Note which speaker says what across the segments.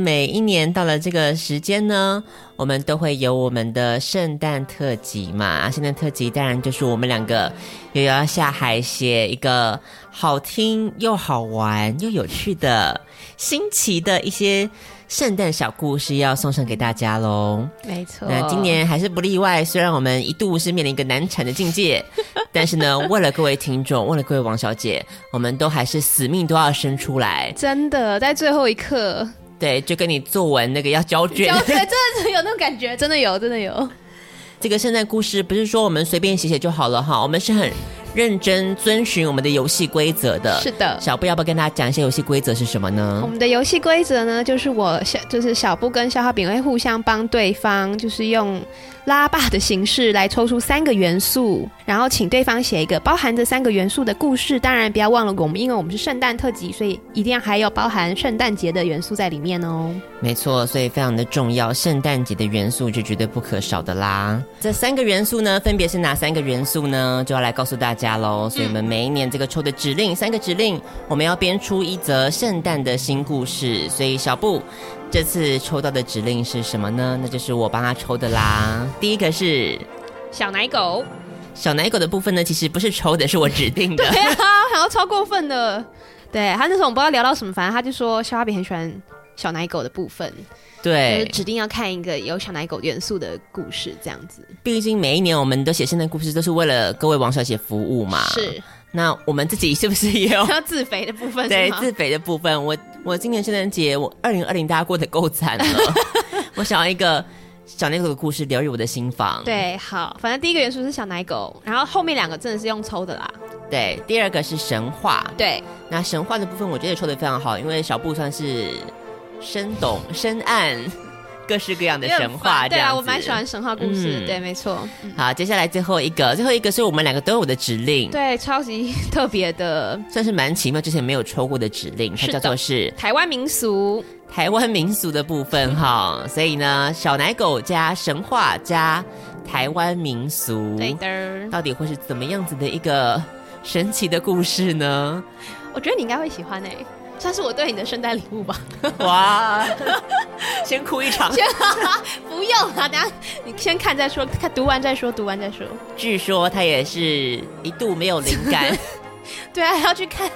Speaker 1: 每一年到了这个时间呢，我们都会有我们的圣诞特辑嘛。圣诞特辑当然就是我们两个又要下海写一个好听又好玩又有趣的新奇的一些圣诞小故事，要送上给大家喽。
Speaker 2: 没错，
Speaker 1: 那今年还是不例外。虽然我们一度是面临一个难产的境界，但是呢，为了各位听众，为了各位王小姐，我们都还是死命都要生出来。
Speaker 2: 真的，在最后一刻。
Speaker 1: 对，就跟你作文那个要交卷，
Speaker 2: 交卷真的有那种感觉，真的有，真的有。
Speaker 1: 这个圣诞故事不是说我们随便写写就好了哈，我们是很认真遵循我们的游戏规则的。
Speaker 2: 是的，
Speaker 1: 小布要不要跟大家讲一些游戏规则是什么呢？
Speaker 2: 我们的游戏规则呢，就是我小，就是小布跟消化饼会互相帮对方，就是用。拉霸的形式来抽出三个元素，然后请对方写一个包含这三个元素的故事。当然，不要忘了我们，因为我们是圣诞特辑，所以一定要还有包含圣诞节的元素在里面哦。
Speaker 1: 没错，所以非常的重要，圣诞节的元素就绝对不可少的啦。这三个元素呢，分别是哪三个元素呢？就要来告诉大家喽。所以我们每一年这个抽的指令，三个指令，我们要编出一则圣诞的新故事。所以小布。这次抽到的指令是什么呢？那就是我帮他抽的啦。第一个是
Speaker 2: 小奶狗，
Speaker 1: 小奶狗的部分呢，其实不是抽的，是我指定的。
Speaker 2: 对啊，好像超过分的。对，他那时候我不知道聊到什么，反正他就说肖化饼很喜欢小奶狗的部分。
Speaker 1: 对，
Speaker 2: 就是指定要看一个有小奶狗元素的故事，这样子。
Speaker 1: 毕竟每一年我们都写圣诞故事，都是为了各位王小姐服务嘛。
Speaker 2: 是。
Speaker 1: 那我们自己是不是也有
Speaker 2: 要自肥的部分？
Speaker 1: 对，自肥的部分。我我今年圣诞节，我二零二零大家过得够惨了。我想要一个小奶狗的故事疗愈我的心房。
Speaker 2: 对，好，反正第一个元素是小奶狗，然后后面两个真的是用抽的啦。
Speaker 1: 对，第二个是神话。
Speaker 2: 对，
Speaker 1: 那神话的部分我觉得抽的非常好，因为小布算是深懂深谙。各式各样的神话，
Speaker 2: 对啊，我蛮喜欢神话故事，嗯、对，没错。
Speaker 1: 好，接下来最后一个，最后一个是我们两个都有的指令，
Speaker 2: 对，超级特别的，
Speaker 1: 算是蛮奇妙，之前没有抽过的指令，它叫做是
Speaker 2: 台湾民俗，
Speaker 1: 台湾民俗的部分哈。所以呢，小奶狗加神话加台湾民俗，
Speaker 2: 对的，
Speaker 1: 到底会是怎么样子的一个神奇的故事呢？
Speaker 2: 我觉得你应该会喜欢诶、欸。算是我对你的圣诞礼物吧。
Speaker 1: 哇，先哭一场。
Speaker 2: 不用啊，等下你先看再说，看读完再说，读完再说。
Speaker 1: 据说他也是一度没有灵感。
Speaker 2: 对啊，还要去看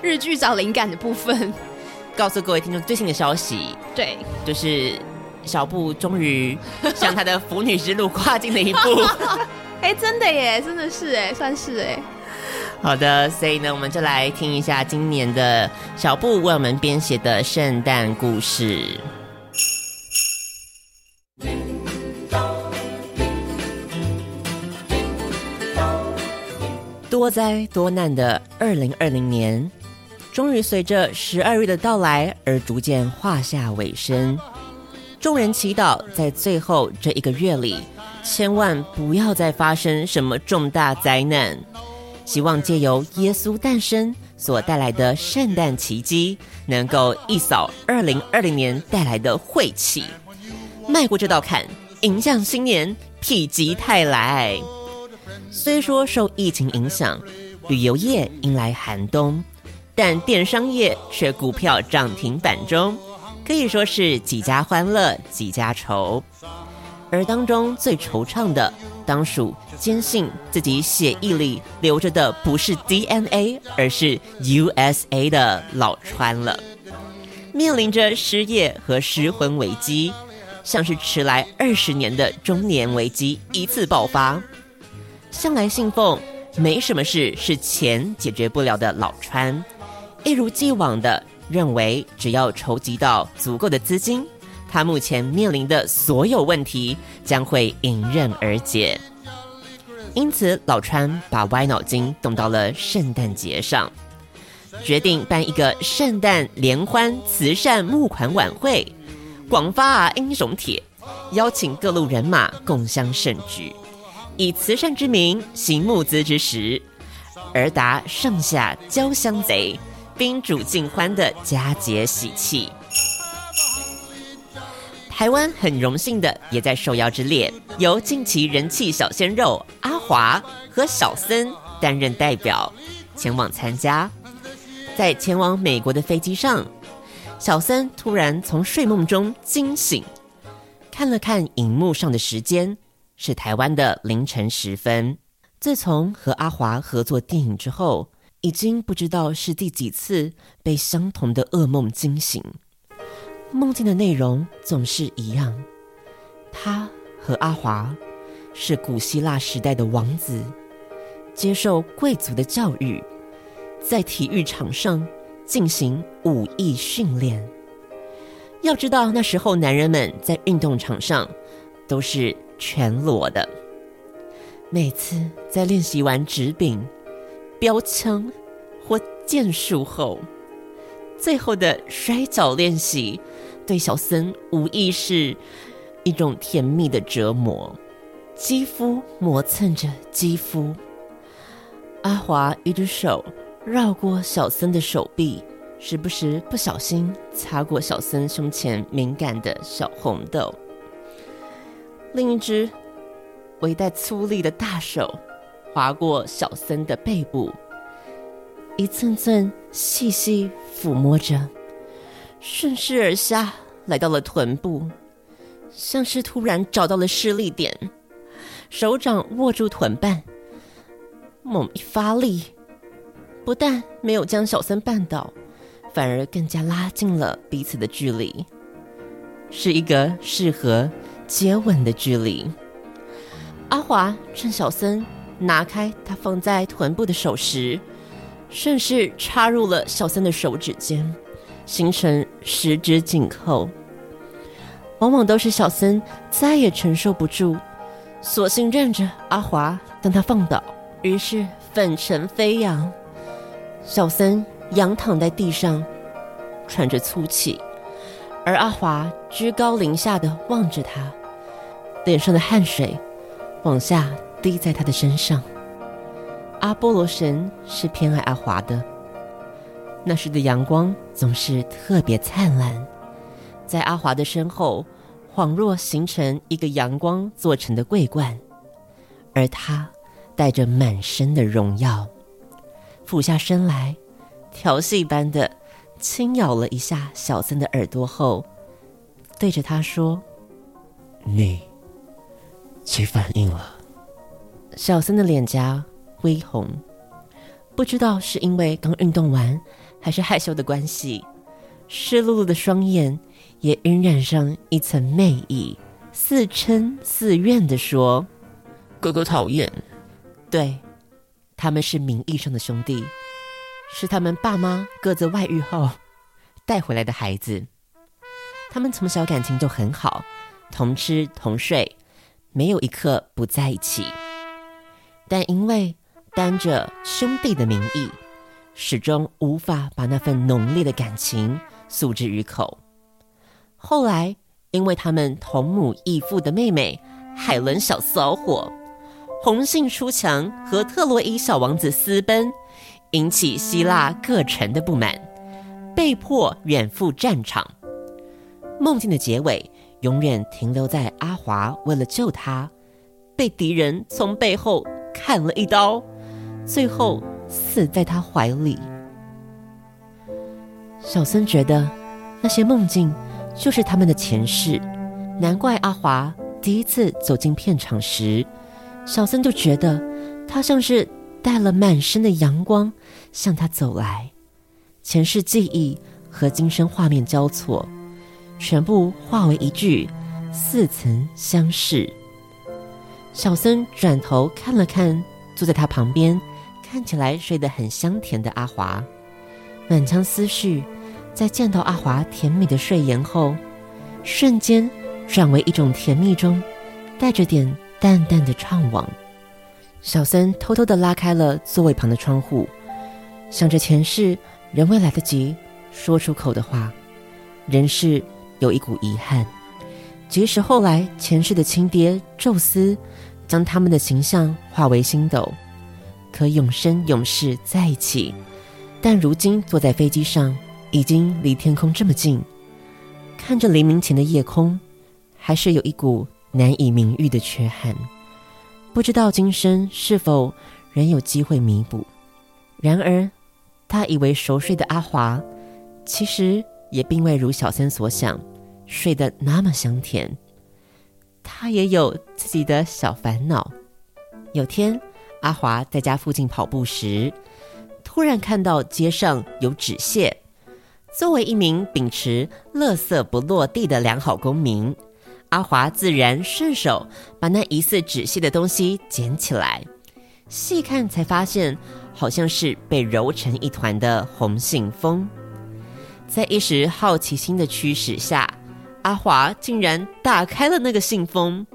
Speaker 2: 日剧找灵感的部分。
Speaker 1: 告诉各位听众最新的消息，
Speaker 2: 对，
Speaker 1: 就是小布终于向他的腐女之路跨进了一步。
Speaker 2: 哎、欸，真的耶，真的是哎，算是哎。
Speaker 1: 好的，所以呢，我们就来听一下今年的小布为我们编写的圣诞故事。多灾多难的二零二零年，终于随着十二月的到来而逐渐画下尾声。众人祈祷，在最后这一个月里，千万不要再发生什么重大灾难。希望借由耶稣诞生所带来的圣诞奇迹，能够一扫二零二零年带来的晦气，迈过这道坎，迎向新年，否极泰来。虽说受疫情影响，旅游业迎来寒冬，但电商业却股票涨停板中，可以说是几家欢乐几家愁。而当中最惆怅的，当属坚信自己血液里流着的不是 DNA，而是 USA 的老川了。面临着失业和失婚危机，像是迟来二十年的中年危机一次爆发。向来信奉没什么事是钱解决不了的老川，一如既往的认为只要筹集到足够的资金，他目前面临的所有问题将会迎刃而解。因此，老川把歪脑筋动到了圣诞节上，决定办一个圣诞联欢慈善募款晚会，广发英雄帖，邀请各路人马共襄盛举，以慈善之名行募资之实，而达上下交相贼、宾主尽欢的佳节喜气。台湾很荣幸的，也在受邀之列，由近期人气小鲜肉阿华和小森担任代表前往参加。在前往美国的飞机上，小森突然从睡梦中惊醒，看了看荧幕上的时间，是台湾的凌晨时分。自从和阿华合作电影之后，已经不知道是第几次被相同的噩梦惊醒。梦境的内容总是一样，他和阿华是古希腊时代的王子，接受贵族的教育，在体育场上进行武艺训练。要知道那时候男人们在运动场上都是全裸的，每次在练习完直柄、标枪或剑术后，最后的摔跤练习。对小森无疑是一种甜蜜的折磨，肌肤磨蹭着肌肤。阿华一只手绕过小森的手臂，时不时不小心擦过小森胸前敏感的小红豆。另一只微带粗粝的大手划过小森的背部，一寸寸细细抚摸着。顺势而下，来到了臀部，像是突然找到了施力点，手掌握住臀瓣，猛一发力，不但没有将小森绊倒，反而更加拉近了彼此的距离，是一个适合接吻的距离。阿华趁小森拿开他放在臀部的手时，顺势插入了小森的手指间。形成十指紧扣，往往都是小森再也承受不住，索性任着阿华将他放倒，于是粉尘飞扬。小森仰躺在地上，喘着粗气，而阿华居高临下的望着他，脸上的汗水往下滴在他的身上。阿波罗神是偏爱阿华的。那时的阳光总是特别灿烂，在阿华的身后，恍若形成一个阳光做成的桂冠，而他带着满身的荣耀，俯下身来，调戏般的轻咬了一下小森的耳朵后，对着他说：“
Speaker 3: 你起反应了。”
Speaker 1: 小森的脸颊微红，不知道是因为刚运动完。还是害羞的关系，湿漉漉的双眼也晕染上一层媚意，似嗔似怨的说：“
Speaker 3: 哥哥讨厌。”
Speaker 1: 对，他们是名义上的兄弟，是他们爸妈各自外遇后 带回来的孩子。他们从小感情就很好，同吃同睡，没有一刻不在一起。但因为担着兄弟的名义。始终无法把那份浓烈的感情诉之于口。后来，因为他们同母异父的妹妹海伦小骚火红杏出墙和特洛伊小王子私奔，引起希腊各城的不满，被迫远赴战场。梦境的结尾永远停留在阿华为了救他，被敌人从背后砍了一刀，最后。死在他怀里。小森觉得那些梦境就是他们的前世，难怪阿华第一次走进片场时，小森就觉得他像是带了满身的阳光向他走来，前世记忆和今生画面交错，全部化为一句似曾相识。小森转头看了看坐在他旁边。看起来睡得很香甜的阿华，满腔思绪在见到阿华甜美的睡颜后，瞬间转为一种甜蜜中带着点淡淡的怅惘。小森偷偷地拉开了座位旁的窗户，想着前世仍未来得及说出口的话，仍是有一股遗憾。即使后来前世的亲爹宙斯将他们的形象化为星斗，可永生永世在一起，但如今坐在飞机上，已经离天空这么近，看着黎明前的夜空，还是有一股难以名喻的缺憾。不知道今生是否仍有机会弥补。然而，他以为熟睡的阿华，其实也并未如小三所想。睡得那么香甜，他也有自己的小烦恼。有天，阿华在家附近跑步时，突然看到街上有纸屑。作为一名秉持“垃圾不落地”的良好公民，阿华自然顺手把那疑似纸屑的东西捡起来，细看才发现，好像是被揉成一团的红信封。在一时好奇心的驱使下，阿华竟然打开了那个信封，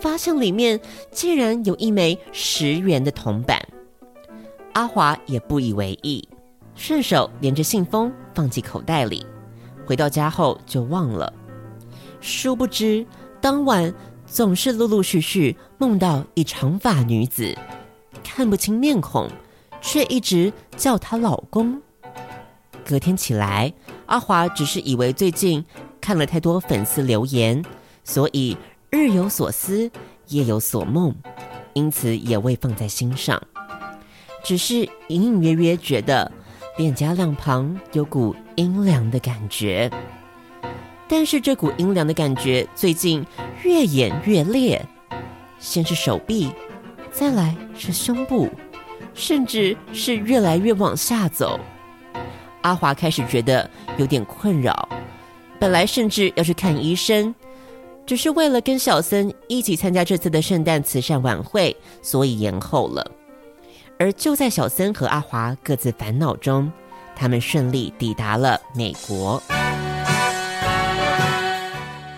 Speaker 1: 发现里面竟然有一枚十元的铜板。阿华也不以为意，顺手连着信封放进口袋里。回到家后就忘了。殊不知，当晚总是陆陆续续梦到一长发女子，看不清面孔，却一直叫她老公。隔天起来，阿华只是以为最近。看了太多粉丝留言，所以日有所思，夜有所梦，因此也未放在心上。只是隐隐约约觉得脸颊两旁有股阴凉的感觉，但是这股阴凉的感觉最近越演越烈，先是手臂，再来是胸部，甚至是越来越往下走。阿华开始觉得有点困扰。本来甚至要去看医生，只是为了跟小森一起参加这次的圣诞慈善晚会，所以延后了。而就在小森和阿华各自烦恼中，他们顺利抵达了美国。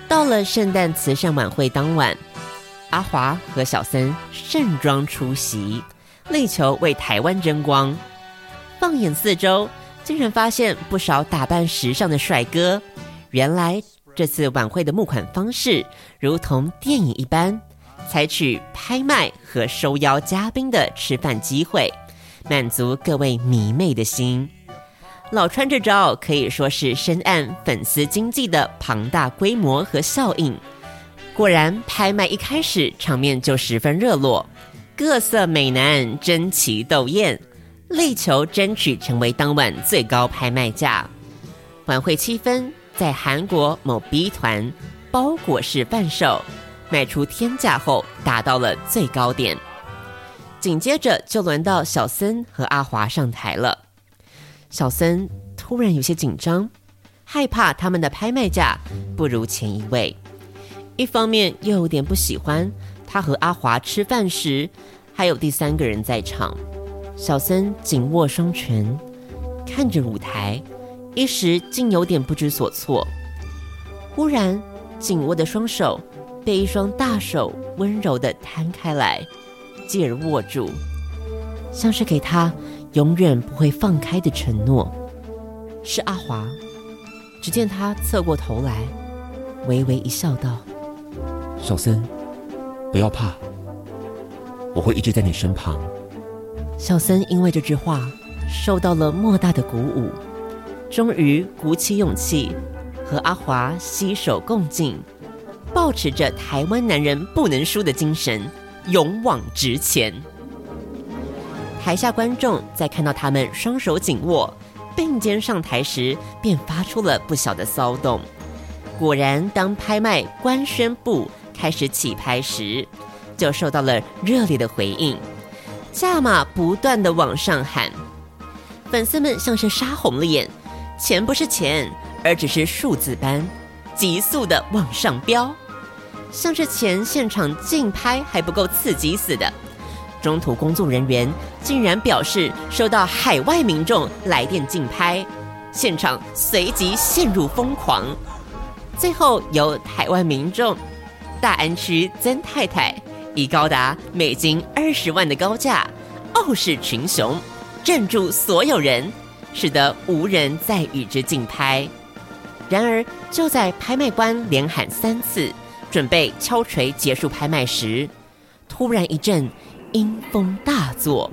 Speaker 1: 到了圣诞慈善晚会当晚，阿华和小森盛装出席，力求为台湾争光。放眼四周，竟然发现不少打扮时尚的帅哥。原来这次晚会的募款方式如同电影一般，采取拍卖和收邀嘉宾的吃饭机会，满足各位迷妹的心。老川这招可以说是深谙粉丝经济的庞大规模和效应。果然，拍卖一开始场面就十分热络，各色美男争奇斗艳，力求争取成为当晚最高拍卖价。晚会气氛。在韩国某 B 团包裹式贩售，卖出天价后达到了最高点。紧接着就轮到小森和阿华上台了。小森突然有些紧张，害怕他们的拍卖价不如前一位。一方面又有点不喜欢他和阿华吃饭时还有第三个人在场。小森紧握双拳，看着舞台。一时竟有点不知所措，忽然紧握的双手被一双大手温柔地摊开来，继而握住，像是给他永远不会放开的承诺。是阿华，只见他侧过头来，微微一笑，道：“
Speaker 4: 小森，不要怕，我会一直在你身旁。”
Speaker 1: 小森因为这句话受到了莫大的鼓舞。终于鼓起勇气，和阿华携手共进，抱持着台湾男人不能输的精神，勇往直前。台下观众在看到他们双手紧握，并肩上台时，便发出了不小的骚动。果然，当拍卖官宣布开始起拍时，就受到了热烈的回应，价码不断的往上喊，粉丝们像是杀红了眼。钱不是钱，而只是数字般急速的往上飙，像是钱现场竞拍还不够刺激似的。中途工作人员竟然表示收到海外民众来电竞拍，现场随即陷入疯狂。最后由台湾民众大安区曾太太以高达美金二十万的高价傲视群雄，镇住所有人，使得无人再与之竞拍。然而，就在拍卖官连喊三次，准备敲锤结束拍卖时，突然一阵阴风大作，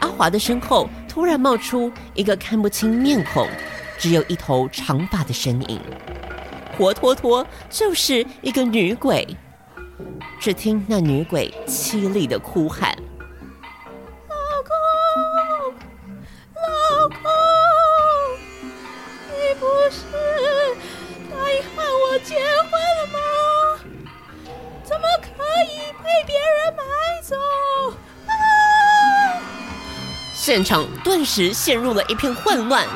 Speaker 1: 阿华的身后突然冒出一个看不清面孔、只有一头长发的身影。活脱脱就是一个女鬼，只听那女鬼凄厉的哭喊：“
Speaker 5: 以被别人买走？”啊！
Speaker 1: 现场顿时陷入了一片混乱，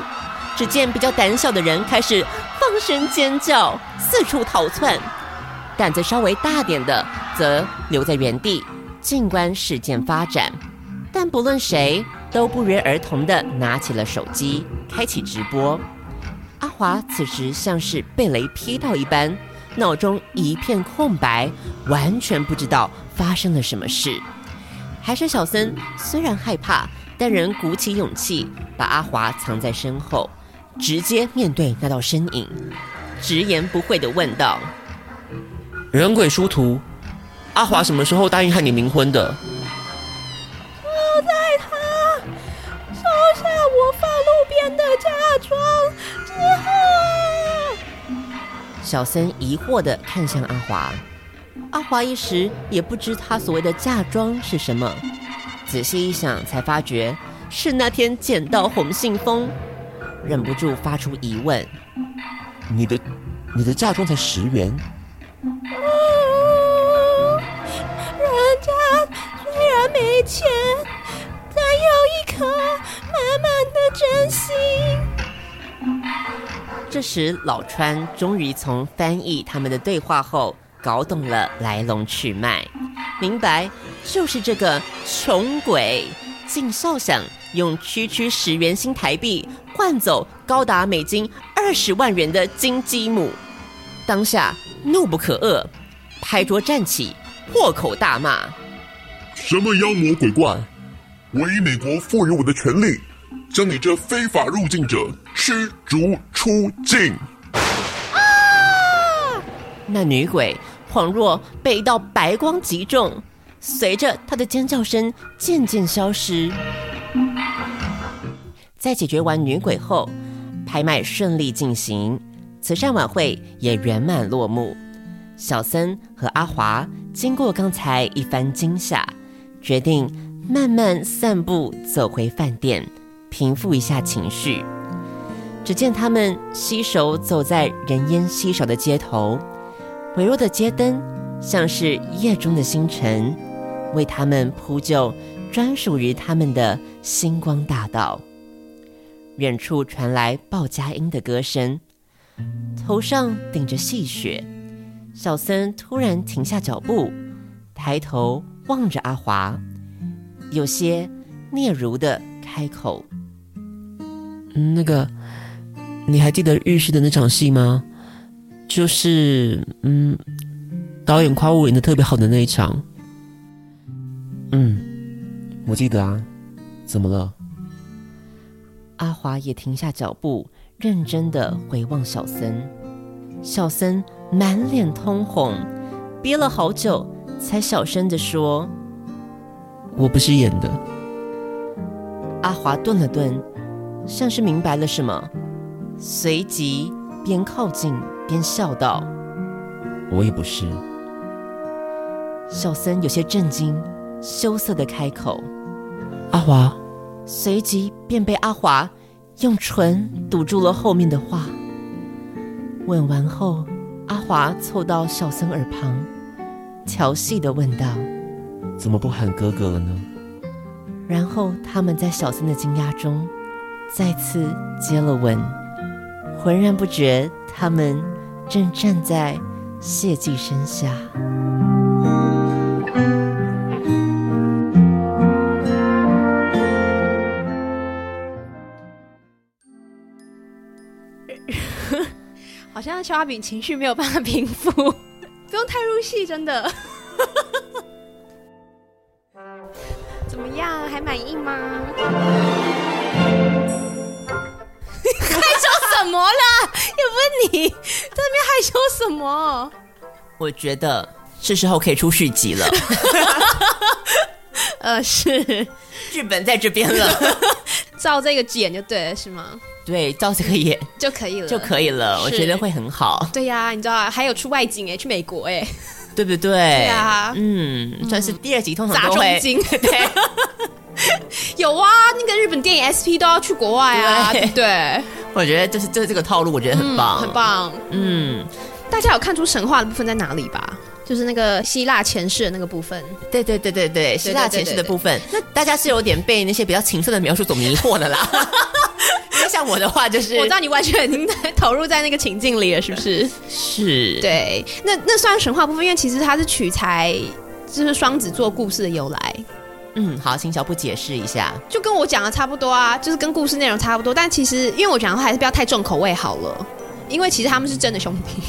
Speaker 1: 只见比较胆小的人开始。放声尖叫，四处逃窜；胆子稍微大点的，则留在原地，静观事件发展。但不论谁，都不约而同地拿起了手机，开启直播。阿华此时像是被雷劈到一般，脑中一片空白，完全不知道发生了什么事。还是小森虽然害怕，但仍鼓起勇气，把阿华藏在身后。直接面对那道身影，直言不讳地问道：“
Speaker 4: 人鬼殊途，阿华什么时候答应和你冥婚的？”
Speaker 5: 就在他收下我放路边的嫁妆之后。
Speaker 1: 小森疑惑地看向阿华，阿华一时也不知他所谓的嫁妆是什么，仔细一想，才发觉是那天捡到红信封。忍不住发出疑问：“
Speaker 4: 你的，你的嫁妆才十元？
Speaker 5: 哦，人家虽然没钱，但有一颗满满的真心。”
Speaker 1: 这时，老川终于从翻译他们的对话后搞懂了来龙去脉，明白就是这个穷鬼竟笑想用区区十元新台币。换走高达美金二十万元的金鸡母，当下怒不可遏，拍桌站起，破口大骂：“
Speaker 6: 什么妖魔鬼怪！我以美国赋予我的权利，将你这非法入境者驱逐出境！”
Speaker 1: 啊！那女鬼恍若被一道白光击中，随着她的尖叫声渐渐消失。在解决完女鬼后，拍卖顺利进行，慈善晚会也圆满落幕。小森和阿华经过刚才一番惊吓，决定慢慢散步走回饭店，平复一下情绪。只见他们携手走在人烟稀少的街头，微弱的街灯像是夜中的星辰，为他们铺就专属于他们的星光大道。远处传来报佳音的歌声，头上顶着细雪。小森突然停下脚步，抬头望着阿华，有些嗫嚅的开口：“
Speaker 4: 那个，你还记得浴室的那场戏吗？就是，嗯，导演夸我演的特别好的那一场。嗯，我记得啊，怎么了？”
Speaker 1: 阿华也停下脚步，认真的回望小森。小森满脸通红，憋了好久，才小声的说：“
Speaker 4: 我不是演的。”
Speaker 1: 阿华顿了顿，像是明白了什么，随即边靠近边笑道：“
Speaker 4: 我也不是。”
Speaker 1: 小森有些震惊，羞涩的开口：“
Speaker 4: 阿华。”
Speaker 1: 随即便被阿华用唇堵住了后面的话。吻完后，阿华凑到小森耳旁，调戏的问道：“
Speaker 4: 怎么不喊哥哥了呢？”
Speaker 1: 然后他们在小森的惊讶中再次接了吻，浑然不觉他们正站在谢祭身下。
Speaker 2: 好像消化饼情绪没有办法平复，不用太入戏，真的。怎么样，还满意吗？害羞什么啦？又不是你在那边害羞什么？
Speaker 1: 我觉得是时候可以出续集了。
Speaker 2: 呃，是
Speaker 1: 剧本在这边了，
Speaker 2: 照这个演就对了，是吗？
Speaker 1: 对，照这个演
Speaker 2: 就可以了，
Speaker 1: 就可以了。我觉得会很好。
Speaker 2: 对呀、啊，你知道还有出外景哎，去美国哎，
Speaker 1: 对不对？
Speaker 2: 对啊，
Speaker 1: 嗯，算是第二集，通常
Speaker 2: 砸重金。对，有啊，那个日本电影 SP 都要去国外啊，对，对
Speaker 1: 我觉得就是这这个套路，我觉得很棒，
Speaker 2: 嗯、很棒。
Speaker 1: 嗯，
Speaker 2: 大家有看出神话的部分在哪里吧？就是那个希腊前世的那个部分，
Speaker 1: 对对对对对，希腊前世的部分，那大家是有点被那些比较情色的描述所迷惑的啦。像我的话，就是
Speaker 2: 我知道你完全投入在那个情境里了，是不是？
Speaker 1: 是。
Speaker 2: 对，那那算神话部分，因为其实它是取材，就是双子座故事的由来。
Speaker 1: 嗯，好，请小布解释一下，
Speaker 2: 就跟我讲的差不多啊，就是跟故事内容差不多，但其实因为我讲的话还是不要太重口味好了，因为其实他们是真的兄弟。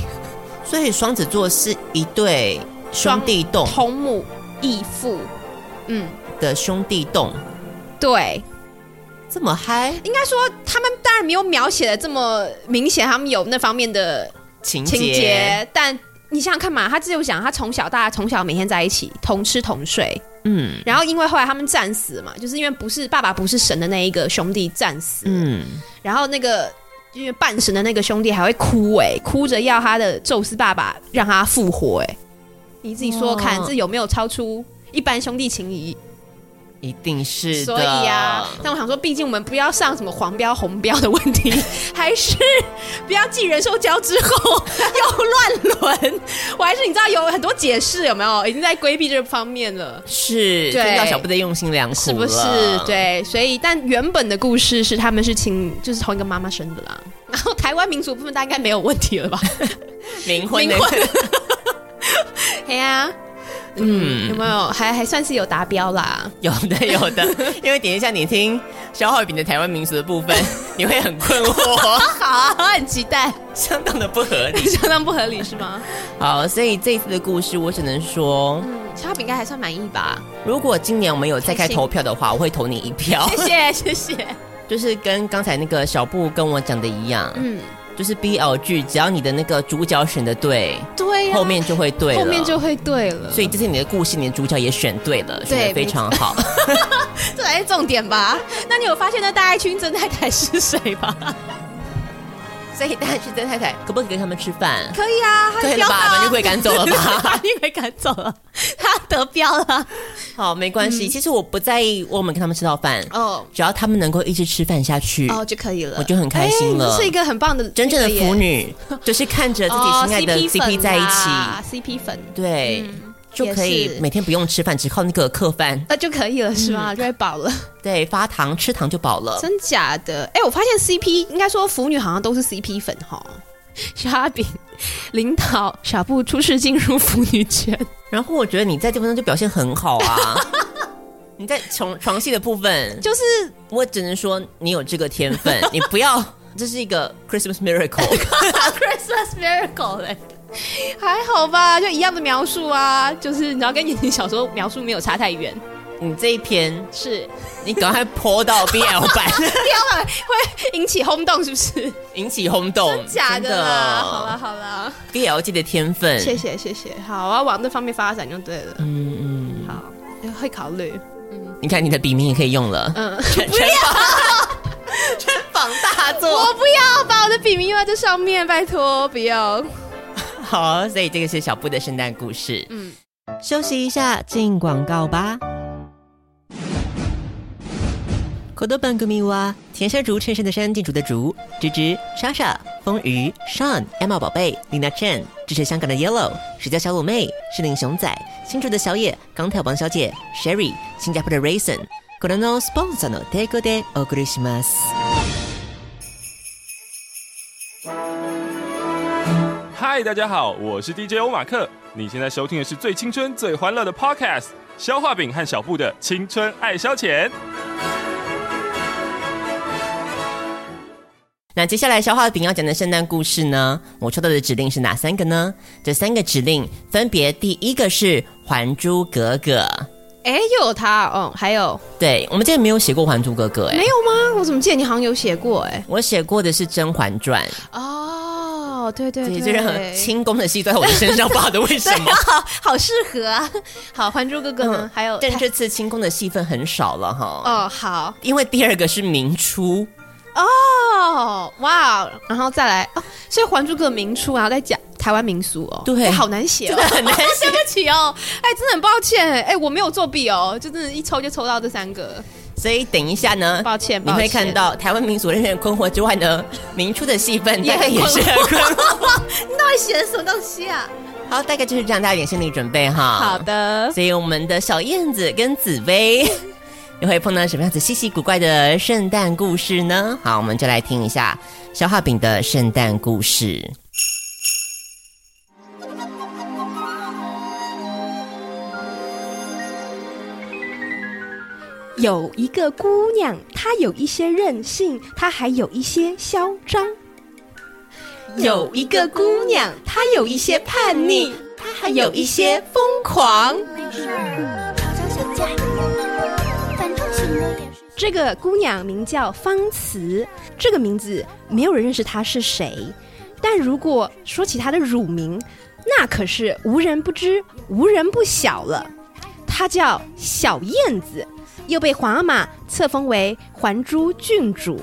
Speaker 1: 所以双子座是一对兄弟洞，
Speaker 2: 同母异父，嗯
Speaker 1: 的兄弟洞，
Speaker 2: 对，
Speaker 1: 这么嗨？
Speaker 2: 应该说他们当然没有描写的这么明显，他们有那方面的情节，情节，但你想想看嘛，他只有讲他从小大家从小每天在一起同吃同睡，嗯，然后因为后来他们战死嘛，就是因为不是爸爸不是神的那一个兄弟战死，嗯，然后那个。因为半神的那个兄弟还会哭哎、欸，哭着要他的宙斯爸爸让他复活哎、欸，你自己说说看，这有没有超出一般兄弟情谊？
Speaker 1: 一定是的。
Speaker 2: 所以啊，但我想说，毕竟我们不要上什么黄标红标的问题，还是不要继人兽交之后又乱伦。我还是你知道有很多解释，有没有？已经在规避这个方面了。
Speaker 1: 是，听到小布的用心良苦，
Speaker 2: 是不是？对，所以但原本的故事是他们是亲，就是同一个妈妈生的啦。然后台湾民俗部分，大家应该没有问题了吧？
Speaker 1: 冥婚，冥婚。
Speaker 2: 嘿呀。嗯，有没有还还算是有达标啦？
Speaker 1: 有的，有的。因为等一下你听消耗品的台湾民俗的部分，你会很困惑。
Speaker 2: 好啊，我很期待。
Speaker 1: 相当的不合理，
Speaker 2: 相当不合理是吗？
Speaker 1: 好，所以这一次的故事，我只能说，
Speaker 2: 嗯，消化饼应该还算满意吧。
Speaker 1: 如果今年我们有再开投票的话，我会投你一票。
Speaker 2: 谢谢，谢谢。
Speaker 1: 就是跟刚才那个小布跟我讲的一样，嗯。就是 BL 剧，只要你的那个主角选的对，
Speaker 2: 对、啊，
Speaker 1: 后面就会对了，
Speaker 2: 后面就会对了。
Speaker 1: 所以这是你的故事，你的主角也选对了，对，选的非常好。
Speaker 2: 这才是重点吧？那你有发现那大爱君正太太是谁吗？
Speaker 1: 所以大爱君真太太可不可以跟他们吃饭？
Speaker 2: 可以啊，
Speaker 1: 可以了吧？把就可以赶走了吧？
Speaker 2: 把就可以赶走了，他得标了。
Speaker 1: 好，没关系。其实我不在意我们跟他们吃到饭哦，只要他们能够一直吃饭下去
Speaker 2: 哦就可以了，
Speaker 1: 我就很开心了。
Speaker 2: 这是一个很棒的
Speaker 1: 真正的腐女，就是看着自己心爱的 CP 在一起
Speaker 2: ，CP 粉
Speaker 1: 对，就可以每天不用吃饭，只靠那个客饭，
Speaker 2: 那就可以了是吗？就会饱了。
Speaker 1: 对，发糖吃糖就饱了。
Speaker 2: 真假的？哎，我发现 CP 应该说腐女好像都是 CP 粉哈。小饼领导小布初次进入腐女圈，
Speaker 1: 然后我觉得你在这部分就表现很好啊！你在床床戏的部分，
Speaker 2: 就是
Speaker 1: 我只能说你有这个天分，你不要，这是一个 Christmas miracle，Christmas
Speaker 2: miracle 嘞，还好吧？就一样的描述啊，就是你知道跟言情小说描述没有差太远。
Speaker 1: 你这一篇
Speaker 2: 是
Speaker 1: 你赶快泼到 BL 版
Speaker 2: ，BL 版会引起轰动，是不是？
Speaker 1: 引起轰动，
Speaker 2: 真假的啦？好了好了
Speaker 1: ，BL 界的天分，
Speaker 2: 谢谢谢谢，好，我要往那方面发展就对了。嗯嗯，好，会考虑。
Speaker 1: 嗯，你看你的笔名也可以用了。嗯，不要，全榜大作，
Speaker 2: 我不要把我的笔名用在这上面，拜托不要。
Speaker 1: 好，所以这个是小布的圣诞故事。嗯，休息一下，进广告吧。口头版歌迷哇，田山竹衬衫的山，店主的竹，芝芝、莎莎、风鱼、Sean、Emma 宝贝、Lina Chen，支持香港的 Yellow，石家小鲁妹，士林熊仔，新竹的小野，钢条王小姐，Sherry，新加坡的 Raisin，これのスポンサーの提供でお送りします。
Speaker 7: 嗨，大家好，我是 DJ 欧马克，你现在收听的是最青春、最欢乐的 Podcast，消化饼和小布的青春爱消遣。
Speaker 1: 那接下来消化饼要讲的圣诞故事呢？我抽到的指令是哪三个呢？这三个指令分别，第一个是《还珠格格》。
Speaker 8: 哎，又有他哦，还有，
Speaker 1: 对，我们之前没有写过《还珠格格》哎，
Speaker 8: 没有吗？我怎么记得你好像有写过哎？
Speaker 1: 我写过的是《甄嬛传》
Speaker 8: 哦，对对对，
Speaker 1: 对，就任何轻功的戏都在我的身上，不晓得为什么，
Speaker 8: 好 好适合啊。好，《还珠格格》呢？还有，
Speaker 1: 但这次轻功的戏份很少了哈。
Speaker 8: 哦，好，
Speaker 1: 因为第二个是明初。
Speaker 8: 哦，哇，然后再来哦，所以《还珠格格》明初，然后再讲。台湾民俗哦，
Speaker 1: 对，
Speaker 8: 好难写，
Speaker 1: 真的很难写。
Speaker 8: 对不起哦，哎，真的很抱歉，哎，我没有作弊哦，就真的，一抽就抽到这三个。
Speaker 1: 所以等一下呢，
Speaker 8: 抱歉，
Speaker 1: 你会看到台湾民俗人员困惑之外呢，明初的戏份大概 也是很困惑。
Speaker 8: 你到底写的什么东西啊？
Speaker 1: 好，大概就是这样，大家有点心理准备哈。
Speaker 8: 好的。
Speaker 1: 所以我们的小燕子跟紫薇，你会碰到什么样子稀奇古怪的圣诞故事呢？好，我们就来听一下消化饼的圣诞故事。
Speaker 2: 有一个姑娘，她有一些任性，她还有一些嚣张。有一个姑娘，她有一些叛逆，她还有一些疯狂。这个姑娘名叫方慈，这个名字没有人认识她是谁，但如果说起她的乳名，那可是无人不知、无人不晓了。她叫小燕子。又被皇阿玛册封为还珠郡主，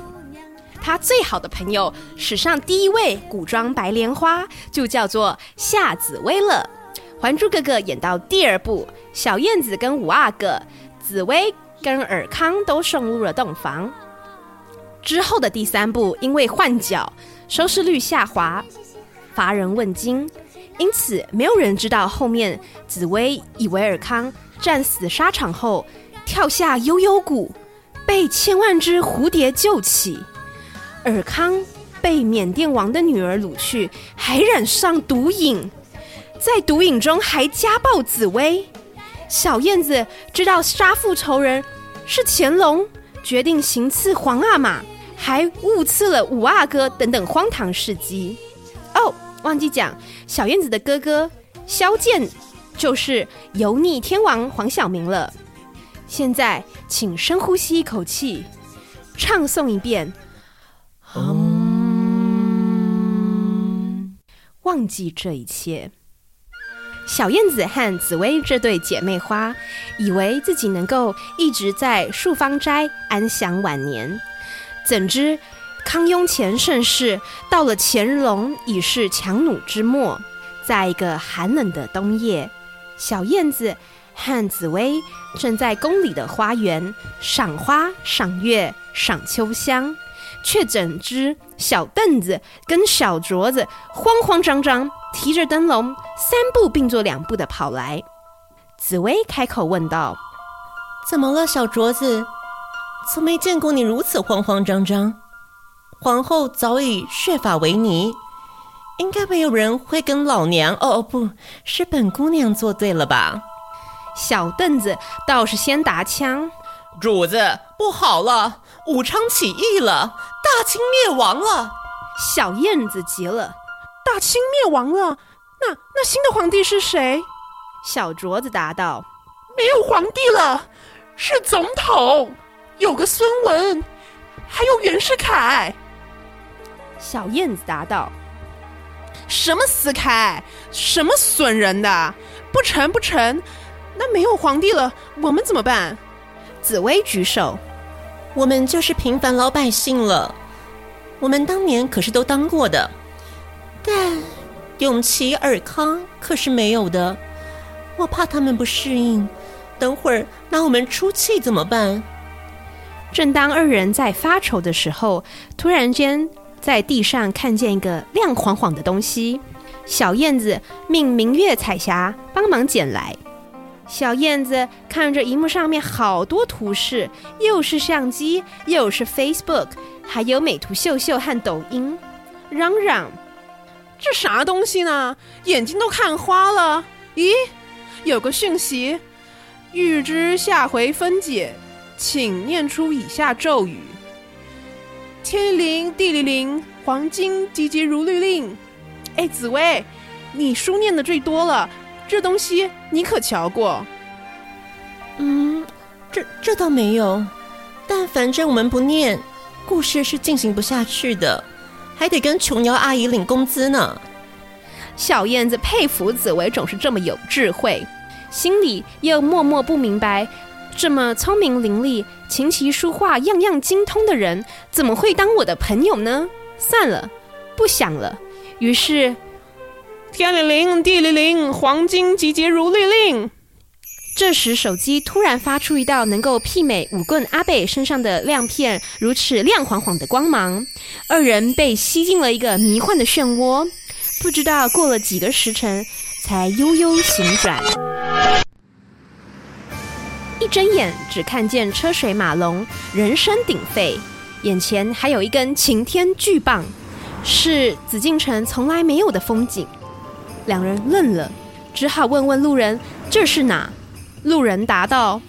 Speaker 2: 他最好的朋友，史上第一位古装白莲花，就叫做夏紫薇了。《还珠格格》演到第二部，小燕子跟五阿哥、紫薇跟尔康都送入了洞房。之后的第三部，因为换角，收视率下滑，乏人问津，因此没有人知道后面紫薇以为尔康战死沙场后。跳下悠悠谷，被千万只蝴蝶救起。尔康被缅甸王的女儿掳去，还染上毒瘾，在毒瘾中还家暴紫薇。小燕子知道杀父仇人是乾隆，决定行刺皇阿玛，还误刺了五阿哥等等荒唐事迹。哦，忘记讲，小燕子的哥哥萧剑就是油腻天王黄晓明了。现在，请深呼吸一口气，唱诵一遍。嗯，忘记这一切。小燕子和紫薇这对姐妹花，以为自己能够一直在树芳斋安享晚年，怎知康雍乾盛世到了乾隆已是强弩之末，在一个寒冷的冬夜，小燕子。和紫薇正在宫里的花园赏花、赏月、赏秋香，却怎知小凳子跟小镯子慌慌张张提着灯笼，三步并作两步的跑来。紫薇开口问道：“
Speaker 1: 怎么了，小镯子？从没见过你如此慌慌张张。皇后早已削发为尼，应该没有人会跟老娘……哦哦，不是本姑娘作对了吧？”
Speaker 2: 小凳子倒是先打枪，
Speaker 1: 主子不好了，武昌起义了，大清灭亡了。
Speaker 2: 小燕子急了，大清灭亡了，那那新的皇帝是谁？小镯子答道：
Speaker 9: 没有皇帝了，是总统，有个孙文，还有袁世凯。
Speaker 2: 小燕子答道：什么死凯，什么损人的，不成不成。那没有皇帝了，我们怎么办？
Speaker 1: 紫薇举手：“我们就是平凡老百姓了。我们当年可是都当过的，但永琪、尔康可是没有的。我怕他们不适应，等会儿拿我们出气怎么办？”
Speaker 2: 正当二人在发愁的时候，突然间在地上看见一个亮晃晃的东西，小燕子命明月彩霞帮忙捡来。小燕子看着荧幕上面好多图示，又是相机，又是 Facebook，还有美图秀秀和抖音，嚷嚷：“这啥东西呢？眼睛都看花了！”咦，有个讯息：“欲知下回分解，请念出以下咒语。”
Speaker 10: 天灵灵，地灵灵，黄金急急如律令。哎，紫薇，你书念的最多了，这东西你可瞧过？
Speaker 1: 嗯，这这倒没有，但反正我们不念，故事是进行不下去的，还得跟琼瑶阿姨领工资呢。
Speaker 2: 小燕子佩服紫薇总是这么有智慧，心里又默默不明白，这么聪明伶俐、琴棋书画样样精通的人，怎么会当我的朋友呢？算了，不想了。于是，
Speaker 10: 天灵灵，地灵灵，黄金急急如律令。
Speaker 2: 这时，手机突然发出一道能够媲美舞棍阿贝身上的亮片，如此亮晃晃的光芒。二人被吸进了一个迷幻的漩涡，不知道过了几个时辰，才悠悠醒转。一睁眼，只看见车水马龙，人声鼎沸，眼前还有一根擎天巨棒，是紫禁城从来没有的风景。两人愣了，只好问问路人：“这是哪？”路人答道：“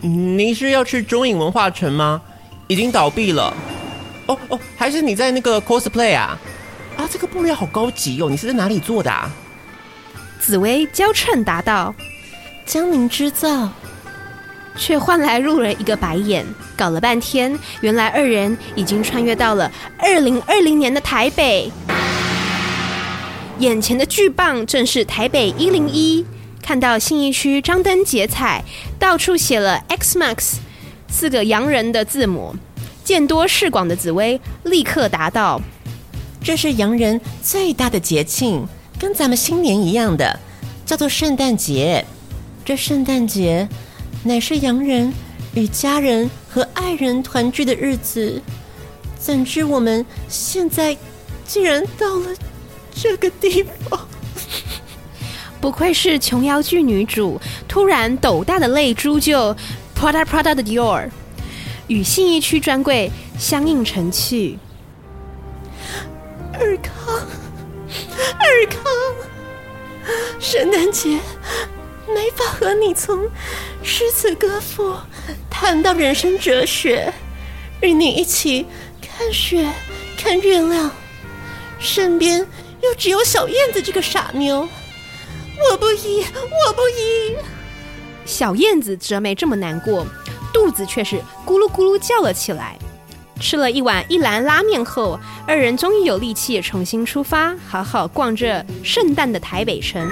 Speaker 11: 您是要去中影文化城吗？已经倒闭了。哦哦，还是你在那个 cosplay 啊？啊，这个布料好高级哦！你是在哪里做的啊？”
Speaker 2: 紫薇娇嗔答道：“
Speaker 1: 江宁织造。”
Speaker 2: 却换来路人一个白眼。搞了半天，原来二人已经穿越到了二零二零年的台北。眼前的巨棒正是台北一零一。看到信义区张灯结彩，到处写了 XMAX 四个洋人的字母，见多识广的紫薇立刻答道：“
Speaker 1: 这是洋人最大的节庆，跟咱们新年一样的，叫做圣诞节。这圣诞节乃是洋人与家人和爱人团聚的日子。怎知我们现在竟然到了这个地方？”
Speaker 2: 不愧是琼瑶剧女主，突然斗大的泪珠就 Prada Prada 的 Dior，与信义区专柜相映成趣。
Speaker 1: 尔康，尔康，圣诞节没法和你从诗词歌赋谈到人生哲学，与你一起看雪看月亮，身边又只有小燕子这个傻妞。我不依，我不依。
Speaker 2: 小燕子则没这么难过，肚子却是咕噜咕噜叫了起来。吃了一碗一兰拉面后，二人终于有力气重新出发，好好逛这圣诞的台北城。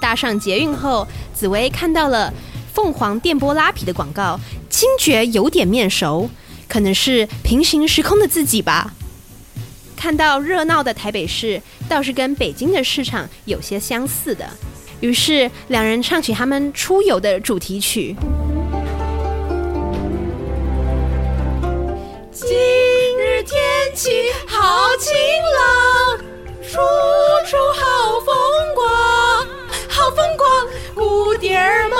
Speaker 2: 搭上捷运后，紫薇看到了凤凰电波拉皮的广告，惊觉有点面熟，可能是平行时空的自己吧。看到热闹的台北市，倒是跟北京的市场有些相似的。于是两人唱起他们出游的主题曲。
Speaker 12: 今日天气好晴朗，处处好风光，好风光，蝴蝶儿忙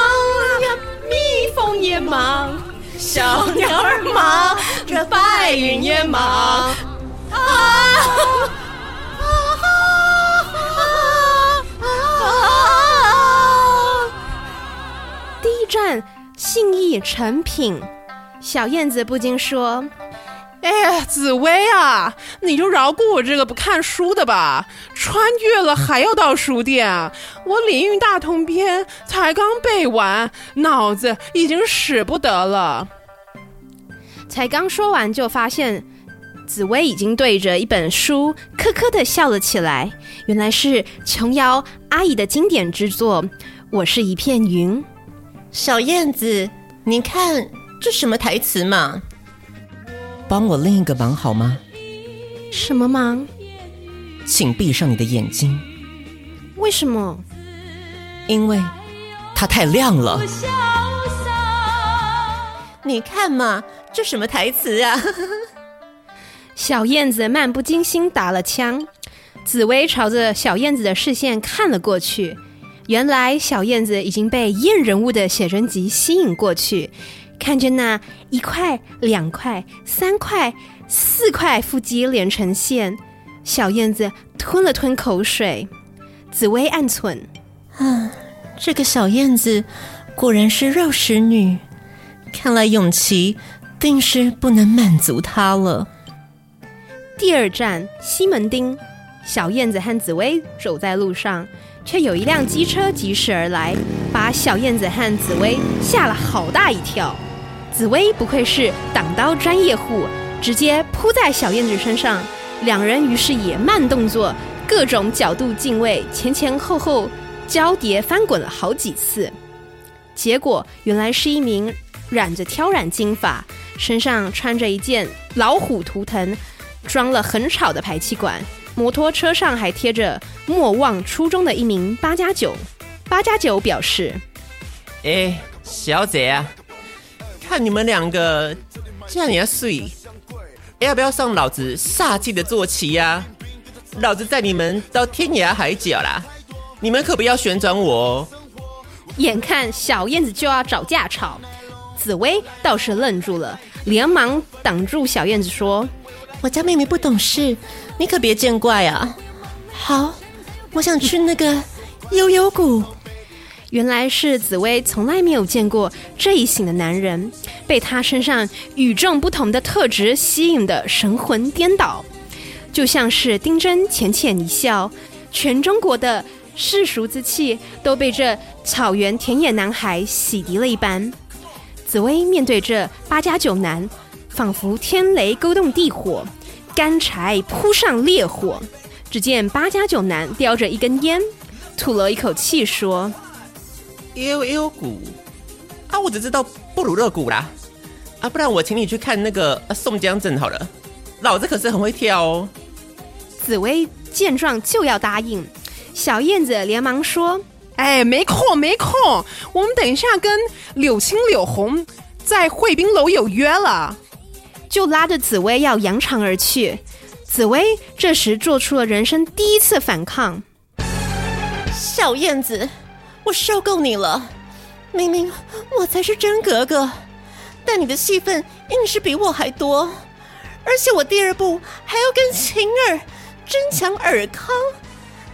Speaker 12: 呀，蜜蜂也忙，小鸟儿忙，这白云也忙。啊！
Speaker 2: 第一站信义诚品，小燕子不禁说：“
Speaker 10: 哎呀，紫薇啊，你就饶过我这个不看书的吧！穿越了还要到书店啊？我《灵运大同篇》才刚背完，脑子已经使不得了。”
Speaker 2: 才刚说完，就发现。紫薇已经对着一本书咯咯的笑了起来，原来是琼瑶阿姨的经典之作《我是一片云》。
Speaker 1: 小燕子，你看这什么台词嘛？帮我另一个忙好吗？
Speaker 2: 什么忙？
Speaker 1: 请闭上你的眼睛。
Speaker 2: 为什么？
Speaker 1: 因为它太亮了。你看嘛，这什么台词啊？
Speaker 2: 小燕子漫不经心打了枪，紫薇朝着小燕子的视线看了过去。原来小燕子已经被燕人物的写真集吸引过去，看着那一块、两块、三块、四块腹肌连成线，小燕子吞了吞口水。紫薇暗忖：
Speaker 1: 啊，这个小燕子果然是肉食女，看来永琪定是不能满足她了。
Speaker 2: 第二站西门町，小燕子和紫薇走在路上，却有一辆机车疾驶而来，把小燕子和紫薇吓了好大一跳。紫薇不愧是挡刀专业户，直接扑在小燕子身上，两人于是也慢动作，各种角度进位，前前后后交叠翻滚了好几次。结果原来是一名染着挑染金发，身上穿着一件老虎图腾。装了很吵的排气管，摩托车上还贴着“莫忘初衷”的一名八加九。八加九表示：“
Speaker 4: 哎，小姐啊，看你们两个这样也要睡，要不要上老子煞气的坐骑呀？老子载你们到天涯海角啦！你们可不要旋转我哦。”
Speaker 2: 眼看小燕子就要找架吵，紫薇倒是愣住了，连忙挡住小燕子说。
Speaker 1: 我家妹妹不懂事，你可别见怪啊！好，我想吃那个悠悠谷。
Speaker 2: 原来是紫薇从来没有见过这一型的男人，被他身上与众不同的特质吸引的神魂颠倒，就像是丁真浅浅一笑，全中国的世俗之气都被这草原田野男孩洗涤了一般。紫薇面对这八加九男。仿佛天雷勾动地火，干柴扑上烈火。只见八家九男叼着一根烟，吐了一口气说：“
Speaker 4: 悠悠谷啊，我只知道布鲁勒谷啦。啊，不然我请你去看那个、啊、宋江阵好了，老子可是很会跳哦。”
Speaker 2: 紫薇见状就要答应，小燕子连忙说：“
Speaker 13: 哎，没空没空，我们等一下跟柳青柳红在汇宾楼有约了。”
Speaker 2: 就拉着紫薇要扬长而去，紫薇这时做出了人生第一次反抗。
Speaker 1: 小燕子，我受够你了！明明我才是真格格，但你的戏份硬是比我还多，而且我第二部还要跟晴儿争抢尔康，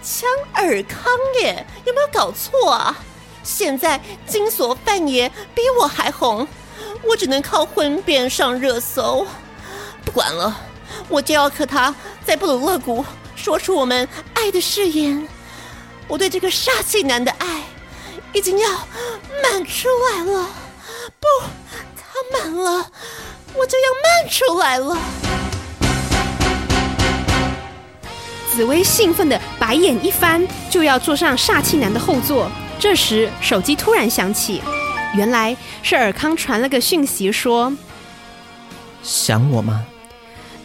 Speaker 1: 抢尔康耶！有没有搞错啊？现在金锁范爷比我还红。我只能靠婚变上热搜，不管了，我就要和他在布鲁勒谷说出我们爱的誓言。我对这个煞气男的爱已经要满出来了，不，他满了，我就要漫出来了。
Speaker 2: 紫薇兴奋的白眼一翻，就要坐上煞气男的后座。这时，手机突然响起。原来是尔康传了个讯息说：“
Speaker 4: 想我吗？”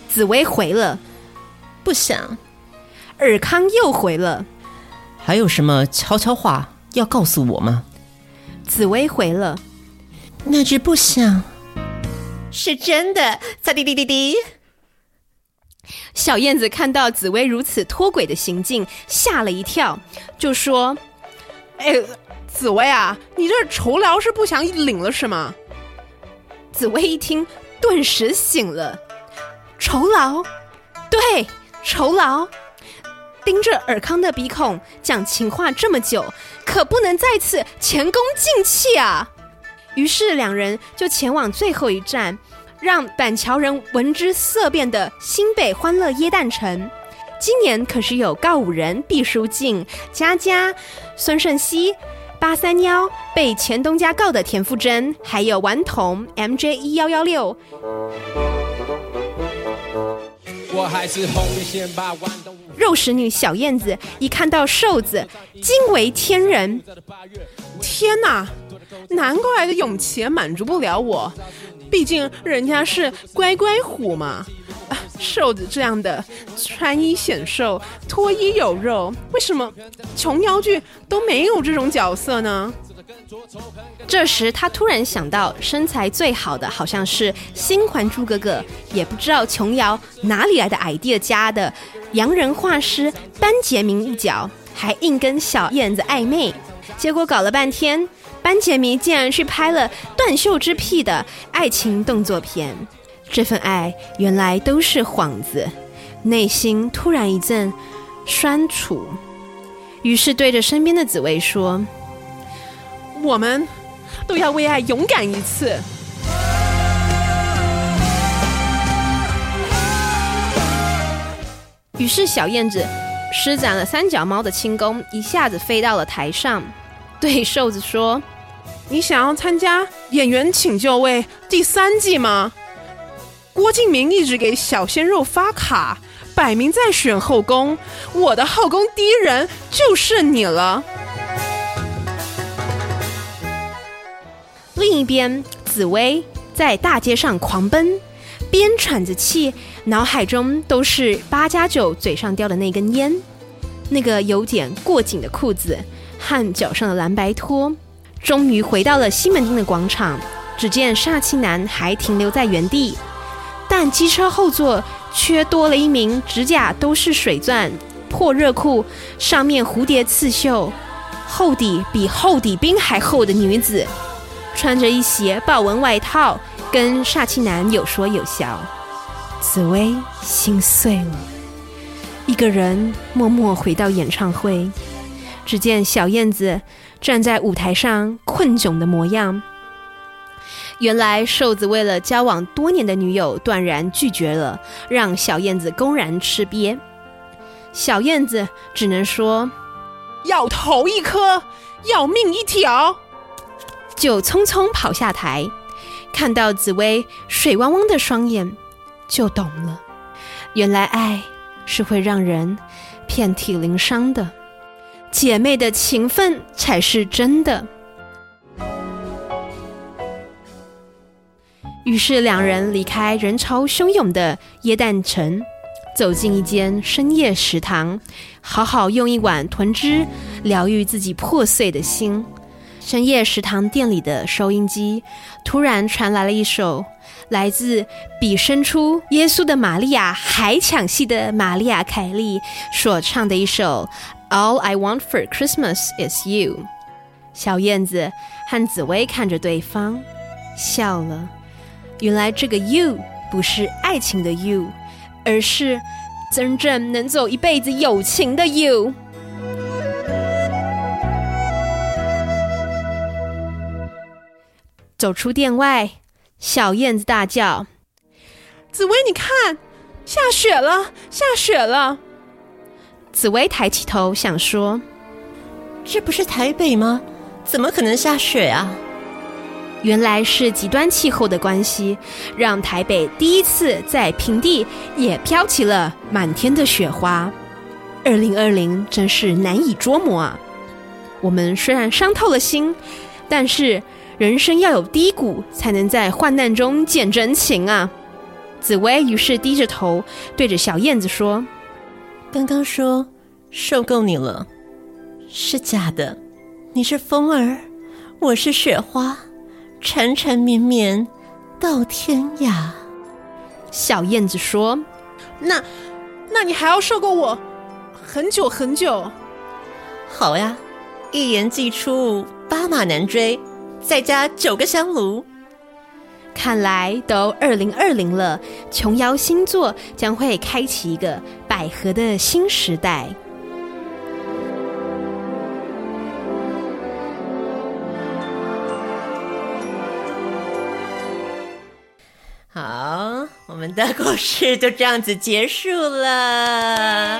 Speaker 2: 紫薇回了：“
Speaker 1: 不想。”
Speaker 2: 尔康又回了：“
Speaker 4: 还有什么悄悄话要告诉我吗？”
Speaker 2: 紫薇回了：“
Speaker 1: 那句不想是真的。”擦滴滴滴滴。
Speaker 2: 小燕子看到紫薇如此脱轨的行径，吓了一跳，就说：“
Speaker 13: 哎。”紫薇啊，你这酬劳是不想领了是吗？
Speaker 2: 紫薇一听，顿时醒了。酬劳？对，酬劳。盯着尔康的鼻孔讲情话这么久，可不能再次前功尽弃啊！于是两人就前往最后一站，让板桥人闻之色变的新北欢乐耶诞城。今年可是有告五人毕书尽、佳佳、孙胜熙。八三幺被前东家告的田馥甄，还有顽童 MJ 一幺幺六我还是红线吧。肉食女小燕子一看到瘦子，惊为天人。
Speaker 13: 天哪，难怪的永琪满足不了我，毕竟人家是乖乖虎嘛。瘦子这样的穿衣显瘦，脱衣有肉，为什么琼瑶剧都没有这种角色呢？
Speaker 2: 这时他突然想到，身材最好的好像是新《还珠格格》，也不知道琼瑶哪里来的 idea 加的洋人画师班杰明一脚，还硬跟小燕子暧昧，结果搞了半天，班杰明竟然去拍了断袖之癖的爱情动作片。这份爱原来都是幌子内心突然一阵酸楚。于是对着身边的紫薇说
Speaker 13: 我们都要为爱勇敢一次。
Speaker 2: 于是小燕子施展了三脚猫的轻功一下子飞到了台上对瘦子说
Speaker 14: 你想要参加演员请就位第三季吗？郭敬明一直给小鲜肉发卡，摆明在选后宫。我的后宫第一人就剩你了。”
Speaker 2: 另一边，紫薇在大街上狂奔，边喘着气，脑海中都是八加九嘴上叼的那根烟，那个有点过紧的裤子和脚上的蓝白拖。终于回到了西门町的广场，只见煞气男还停留在原地，但机车后座却多了一名指甲都是水钻、破热裤、上面蝴蝶刺绣、厚底比厚底冰还厚的女子。穿着一袭豹纹外套，跟煞气男有说有笑。紫薇心碎了，一个人默默回到演唱会。只见小燕子站在舞台上，困窘的模样。原来瘦子为了交往多年的女友，断然拒绝了，让小燕子公然吃瘪。小燕子只能说：“
Speaker 14: 要头一颗，要命一条。”
Speaker 2: 就匆匆跑下台，看到紫薇水汪汪的双眼，就懂了，原来爱是会让人遍体鳞伤的，姐妹的情分才是真的。于是两人离开人潮汹涌的耶诞城，走进一间深夜食堂，好好用一碗豚汁疗愈自己破碎的心。深夜食堂店里的收音机突然传来了一首来自比生出耶稣的玛利亚还抢戏的玛利亚凯莉所唱的一首《All I Want for Christmas Is You》。小燕子和紫薇看着对方笑了，原来这个 “you” 不是爱情的 “you”，而是真正能走一辈子友情的 “you”。走出店外，小燕子大叫：“
Speaker 14: 紫薇，你看，下雪了，下雪了！”
Speaker 2: 紫薇抬起头想说：“
Speaker 1: 这不是台北吗？怎么可能下雪啊？”
Speaker 2: 原来是极端气候的关系，让台北第一次在平地也飘起了满天的雪花。二零二零真是难以捉摸啊！我们虽然伤透了心，但是。人生要有低谷，才能在患难中见真情啊！紫薇于是低着头对着小燕子说：“
Speaker 1: 刚刚说受够你了，是假的。你是风儿，我是雪花，缠缠绵绵到天涯。”
Speaker 2: 小燕子说：“
Speaker 14: 那，那你还要受够我很久很久？
Speaker 1: 好呀，一言既出，八马难追。”再加九个香炉，
Speaker 2: 看来都二零二零了，琼瑶星座将会开启一个百合的新时代。
Speaker 1: 我们的故事就这样子结束了。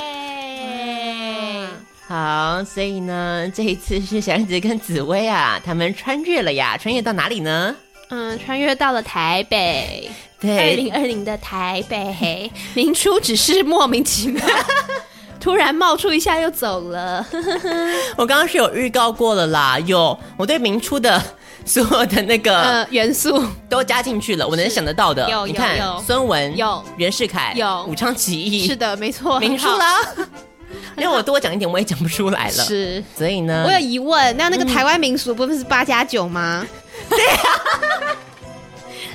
Speaker 1: 好，所以呢，这一次是小燕子跟紫薇啊，他们穿越了呀，穿越到哪里呢？
Speaker 2: 嗯，穿越到了台北，
Speaker 1: 对，
Speaker 2: 二零二零的台北。明初只是莫名其妙，突然冒出一下又走了。
Speaker 1: 我刚刚是有预告过了啦，有我对明初的所有的那个、
Speaker 2: 呃、元素。
Speaker 1: 都加进去了，我能想得到的。
Speaker 2: 有，
Speaker 1: 你看，孙文
Speaker 2: 有，
Speaker 1: 袁世凯
Speaker 2: 有，
Speaker 1: 武昌起义。
Speaker 2: 是的，没错，
Speaker 1: 明初啦。因为 我多讲一点，我也讲不出来了。
Speaker 2: 是，
Speaker 1: 所以呢，
Speaker 2: 我有疑问，那那个台湾民俗不是八加九吗？
Speaker 1: 对呀，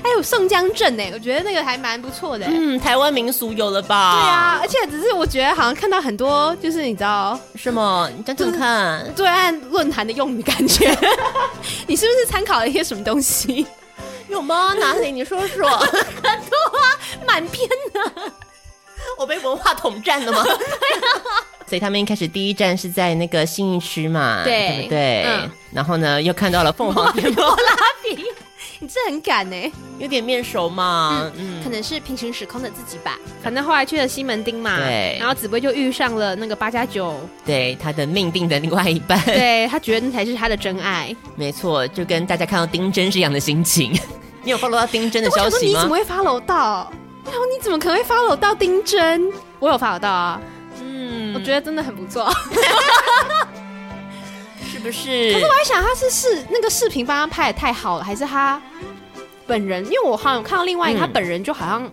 Speaker 2: 还有宋江镇呢，我觉得那个还蛮不错的。
Speaker 1: 嗯，台湾民俗有了吧？
Speaker 2: 对啊，而且只是我觉得好像看到很多，就是你知道
Speaker 1: 什么？你讲讲看，
Speaker 2: 对岸论坛的用语感觉，你是不是参考了一些什么东西？
Speaker 1: 有吗？哪里？你说说。很
Speaker 2: 多啊，满篇的。
Speaker 1: 我被文化统战了吗？所以他们一开始第一站是在那个信义区嘛，
Speaker 2: 对，
Speaker 1: 对不对？嗯、然后呢，又看到了凤凰天
Speaker 2: 波拉这很赶呢，
Speaker 1: 有点面熟嘛。嗯，
Speaker 2: 嗯，可能是平行时空的自己吧。反正后来去了西门町嘛，
Speaker 1: 对
Speaker 2: 然后紫薇就遇上了那个八加九，
Speaker 1: 对他的命定的另外一半，
Speaker 2: 对他觉得那才是他的真爱。
Speaker 1: 没错，就跟大家看到丁真是一样的心情。你有 follow 到丁真的消息吗？
Speaker 2: 你怎么会 follow 到？然后你怎么可能会 follow 到丁真？我有 follow 到啊，嗯，我觉得真的很不错。
Speaker 1: 是不是？
Speaker 2: 可是我还想，他是视那个视频帮他拍的太好了，还是他本人？因为我好像有看到另外一个，嗯、他本人就好像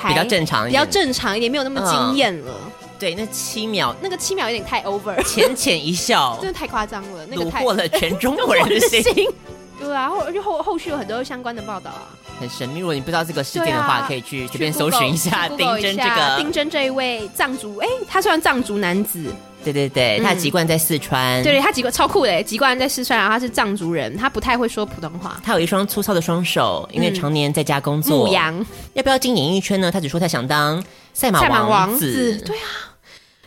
Speaker 2: 还
Speaker 1: 比较正常，
Speaker 2: 比较正常一点，没有那么惊艳了。嗯、
Speaker 1: 对，那七秒，
Speaker 2: 那个七秒有点太 over，
Speaker 1: 浅浅一笑，
Speaker 2: 真的太夸张了，那个
Speaker 1: 虏获了全中国人的心。
Speaker 2: 对啊，后就后后续有很多相关的报道啊，
Speaker 1: 很神秘。如果你不知道这个事件的话，啊、可以去随便搜寻一下丁真这个
Speaker 2: 丁真这一位藏族，哎，他算藏族男子。
Speaker 1: 对对对，他籍贯在四川。
Speaker 2: 嗯、对对，他籍贯超酷的，籍贯在四川，然后他是藏族人，他不太会说普通话。
Speaker 1: 他有一双粗糙的双手，因为常年在家工作。
Speaker 2: 牧羊
Speaker 1: 要不要进演艺圈呢？他只说他想当赛马王子。赛马王子
Speaker 2: 对啊，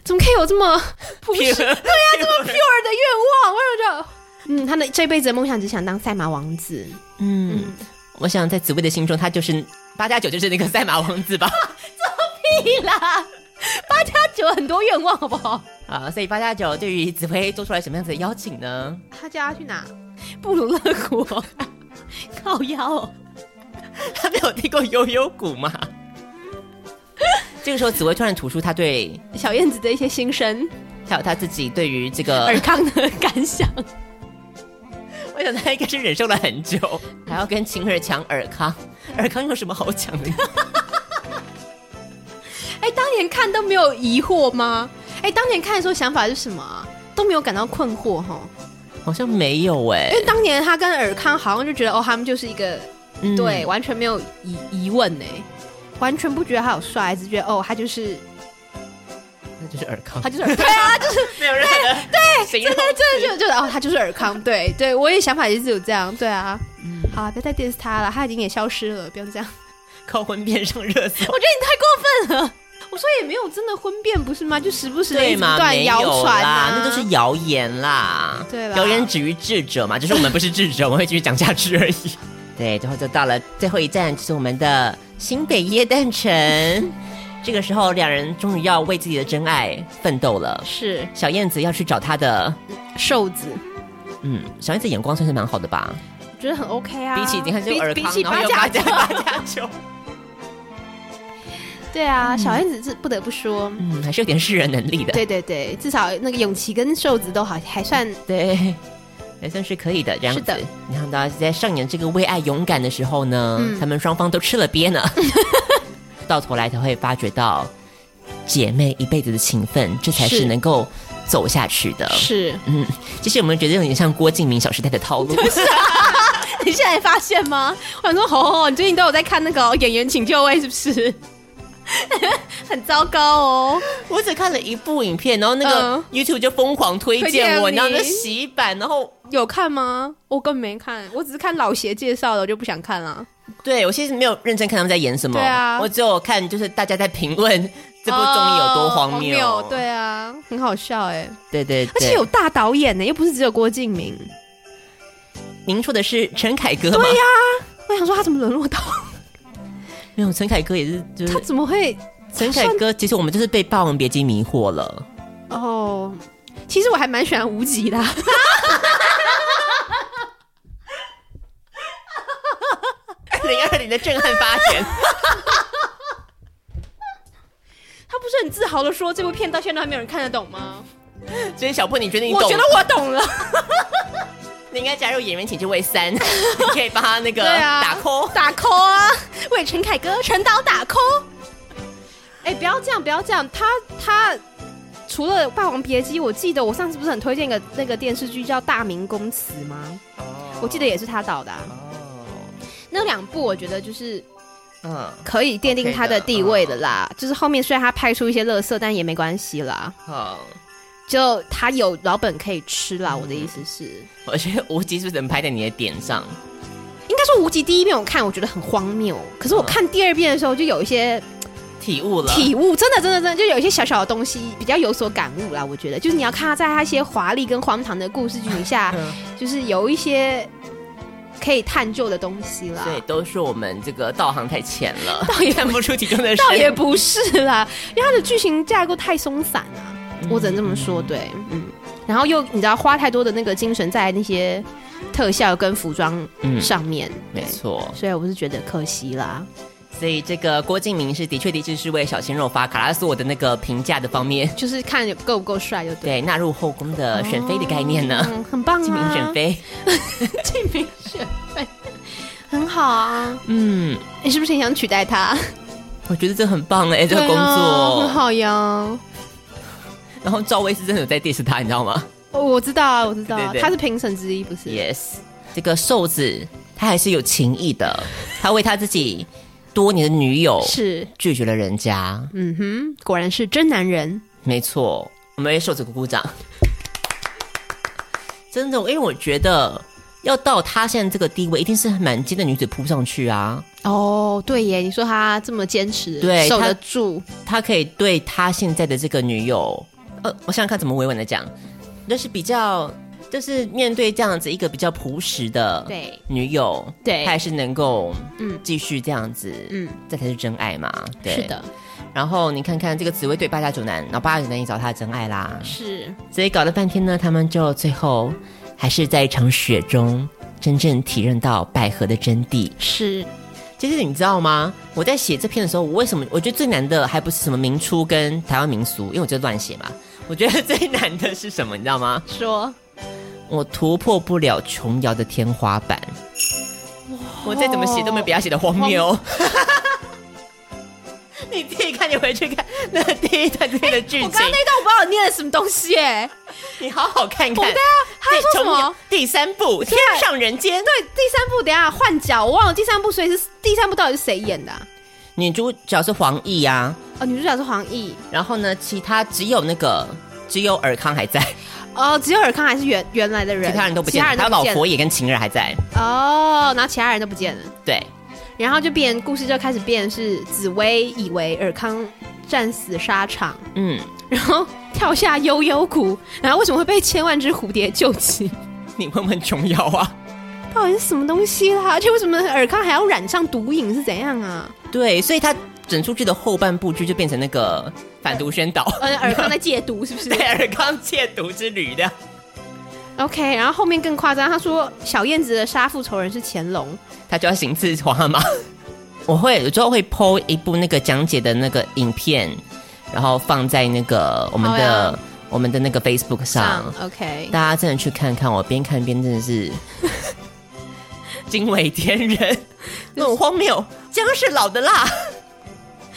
Speaker 2: 怎么可以有这么朴实？对、啊，这么 pure 的愿望，为什么就？嗯，他的这辈子的梦想只想当赛马王子。
Speaker 1: 嗯，嗯我想在紫薇的心中，他就是八加九，就是那个赛马王子吧？
Speaker 2: 作屁啦！八加九很多愿望，好不好？
Speaker 1: 啊，所以八加九对于紫薇做出来什么样子的邀请呢？
Speaker 2: 他叫他去哪？布鲁勒谷，靠腰。
Speaker 1: 他没有听过悠悠谷吗？这个时候，紫薇突然吐出他对
Speaker 2: 小燕子的一些心声，
Speaker 1: 还有他自己对于这个
Speaker 2: 尔康的感想。
Speaker 1: 我想他应该是忍受了很久，还要跟晴儿抢尔康。尔康有什么好抢的？
Speaker 2: 哎，当年看都没有疑惑吗？哎，当年看的时候想法是什么啊？都没有感到困惑哈？
Speaker 1: 好像没有哎，
Speaker 2: 因为当年他跟尔康好像就觉得哦，他们就是一个、嗯、对，完全没有疑疑问哎，完全不觉得他有帅，只觉得哦，他就是。
Speaker 1: 那就是尔康，
Speaker 2: 他就是尔康，对啊，就是
Speaker 1: 没有任何的
Speaker 2: 对，真的真的就就哦，他就是尔康，对对，我也想法也是有这样，对啊，嗯，好啊，别再 diss 他了，他已经也消失了，不用这样，
Speaker 1: 靠婚变上热搜，
Speaker 2: 我觉得你太过分了，我说也没有真的婚变不是吗？就时不时的一段谣传啊，
Speaker 1: 那都是谣言啦，
Speaker 2: 对，
Speaker 1: 谣言止于智者嘛，就是我们不是智者，我们会继续讲下去而已。对，最后就到了最后一站，就是我们的新北耶诞城。这个时候，两人终于要为自己的真爱奋斗了。
Speaker 2: 是
Speaker 1: 小燕子要去找她的
Speaker 2: 瘦子。
Speaker 1: 嗯，小燕子眼光算是蛮好的吧？
Speaker 2: 我觉得很 OK 啊。
Speaker 1: 比起你看，就尔康，
Speaker 2: 比起八加九，
Speaker 1: 八加九。
Speaker 2: 对啊，小燕子是不得不说，
Speaker 1: 嗯，还是有点识人能力的。
Speaker 2: 对对对，至少那个永琪跟瘦子都好，还算
Speaker 1: 对，还算是可以的。这样子，是的。你看到在上演这个为爱勇敢的时候呢，嗯、他们双方都吃了鳖呢。到头来才会发觉到姐妹一辈子的情分，这才是能够走下去的。
Speaker 2: 是，
Speaker 1: 嗯，其实我们觉得有点像郭敬明《小时代》的套路。
Speaker 2: 你现在发现吗？我想说，吼吼，你最近都有在看那个《演员请就位》，是不是？很糟糕哦！
Speaker 1: 我只看了一部影片，然后那个 YouTube 就疯狂推荐我，然后那洗版，然后
Speaker 2: 有看吗？我根本没看，我只是看老邪介绍的，我就不想看了。
Speaker 1: 对，我其实没有认真看他们在演什么，
Speaker 2: 对啊，
Speaker 1: 我只有看就是大家在评论 这部综艺有多荒谬，
Speaker 2: 哦、对啊，很好笑哎，
Speaker 1: 对，对对，
Speaker 2: 而且有大导演呢，又不是只有郭敬明。
Speaker 1: 您说的是陈凯歌吗？
Speaker 2: 对呀、啊，我想说他怎么沦落到
Speaker 1: 没有？陈凯歌也是，就是
Speaker 2: 他怎么会？
Speaker 1: 陈凯歌其实我们就是被《霸王别姬》迷惑了
Speaker 2: 哦。其实我还蛮喜欢无极的。
Speaker 1: 零二零的震撼发言，
Speaker 2: 他不是很自豪的说这部片到现在还没有人看得懂吗？
Speaker 1: 所以小破，你觉得你懂？
Speaker 2: 我觉得我懂了。
Speaker 1: 你应该加入演员请就位三，你可以帮他那个打 call
Speaker 2: 打 call 啊，为陈凯歌陈导打 call。哎，不要这样，不要这样。他他除了《霸王别姬》，我记得我上次不是很推荐一个那个电视剧叫《大明宫词》吗？哦，我记得也是他导的。那两部我觉得就是，嗯，可以奠定他的地位的啦。嗯 okay、的就是后面虽然他拍出一些乐色，但也没关系啦。好、嗯，就他有老本可以吃啦。嗯、我的意思是，
Speaker 1: 我觉得无极是不是能拍在你的点上？
Speaker 2: 应该说无极第一遍我看，我觉得很荒谬。可是我看第二遍的时候，就有一些
Speaker 1: 体悟了。
Speaker 2: 体悟真的真的真的，就有一些小小的东西比较有所感悟啦。我觉得，就是你要看他在他一些华丽跟荒唐的故事剧底下，嗯、就是有一些。可以探究的东西啦。
Speaker 1: 对，都是我们这个道行太浅了，
Speaker 2: 倒也
Speaker 1: 看不出其中的深。
Speaker 2: 倒也不是啦，因为它的剧情架构太松散了，嗯、我只能这么说。对，嗯，然后又你知道花太多的那个精神在那些特效跟服装上面，
Speaker 1: 嗯、没错，
Speaker 2: 所以我是觉得可惜啦。
Speaker 1: 所以这个郭敬明是的确的确是为小鲜肉发卡拉索的那个评价的方面，
Speaker 2: 就是看够不够帅就对。
Speaker 1: 对，纳入后宫的选妃的概念呢，
Speaker 2: 哦嗯、很棒啊！
Speaker 1: 敬明选妃，
Speaker 2: 敬明选妃，很好啊。
Speaker 1: 嗯，
Speaker 2: 你是不是很想取代他？
Speaker 1: 我觉得这很棒哎，这个工作、
Speaker 2: 啊、很好呀。
Speaker 1: 然后赵薇是真的有在 diss 他，你知道吗？
Speaker 2: 哦，我知道啊，我知道，对对对，他是评审之一，不是
Speaker 1: ？Yes，这个瘦子他还是有情义的，他为他自己。多年的女友是拒绝了人家，
Speaker 2: 嗯哼，果然是真男人。
Speaker 1: 没错，我们为瘦子鼓鼓掌。真的，因为我觉得要到他现在这个地位，一定是满街的女子扑上去啊。
Speaker 2: 哦，对耶，你说他这么坚持，对，守得住
Speaker 1: 他，他可以对他现在的这个女友，呃，我想想看怎么委婉的讲，那是比较。就是面对这样子一个比较朴实的对女友，
Speaker 2: 对，
Speaker 1: 她还是能够嗯继续这样子，嗯，这才是真爱嘛，对。
Speaker 2: 是的。
Speaker 1: 然后你看看这个紫薇对八家九男，然后八家九男也找他的真爱啦，
Speaker 2: 是。
Speaker 1: 所以搞了半天呢，他们就最后还是在一场雪中真正体认到百合的真谛。
Speaker 2: 是。
Speaker 1: 其实你知道吗？我在写这篇的时候，我为什么我觉得最难的还不是什么民初跟台湾民俗，因为我就乱写嘛。我觉得最难的是什么？你知道吗？
Speaker 2: 说。
Speaker 1: 我突破不了琼瑶的天花板，我再怎么写都没有比他写的荒谬。你自己看，你回去看那第一段这边的剧情。我
Speaker 2: 刚刚那段我不知道我念了什么东西哎，
Speaker 1: 你好好看看。对
Speaker 2: 啊，他说什么？
Speaker 1: 第三部《天上人间》。
Speaker 2: 对，第三部等下换角，我忘了第三部，所以是第三部到底是谁演的？
Speaker 1: 女主角是黄奕呀。
Speaker 2: 哦，女主角是黄奕。
Speaker 1: 然后呢，其他只有那个只有尔康还在。
Speaker 2: 哦，只有尔康还是原原来的人，
Speaker 1: 其他人都不见了，还有老婆也跟晴儿还在。
Speaker 2: 哦，然后其他人都不见了。
Speaker 1: 对，
Speaker 2: 然后就变故事就开始变，是紫薇以为尔康战死沙场，嗯，然后跳下悠悠谷，然后为什么会被千万只蝴蝶救起？
Speaker 1: 你问问琼瑶啊，
Speaker 2: 到底是什么东西啦？而且为什么尔康还要染上毒瘾是怎样啊？
Speaker 1: 对，所以他。整出剧的后半部剧就变成那个反毒宣导，
Speaker 2: 呃，尔康在戒毒是不是？
Speaker 1: 对，尔康戒毒之旅的。
Speaker 2: OK，然后后面更夸张，他说小燕子的杀父仇人是乾隆，
Speaker 1: 他就要行刺皇阿玛。我会有时候会 PO 一部那个讲解的那个影片，然后放在那个我们的、oh、yeah. 我们的那个 Facebook 上。
Speaker 2: OK，
Speaker 1: 大家真的去看看，我边看边真的是惊为天人，那种荒谬，姜是老的辣。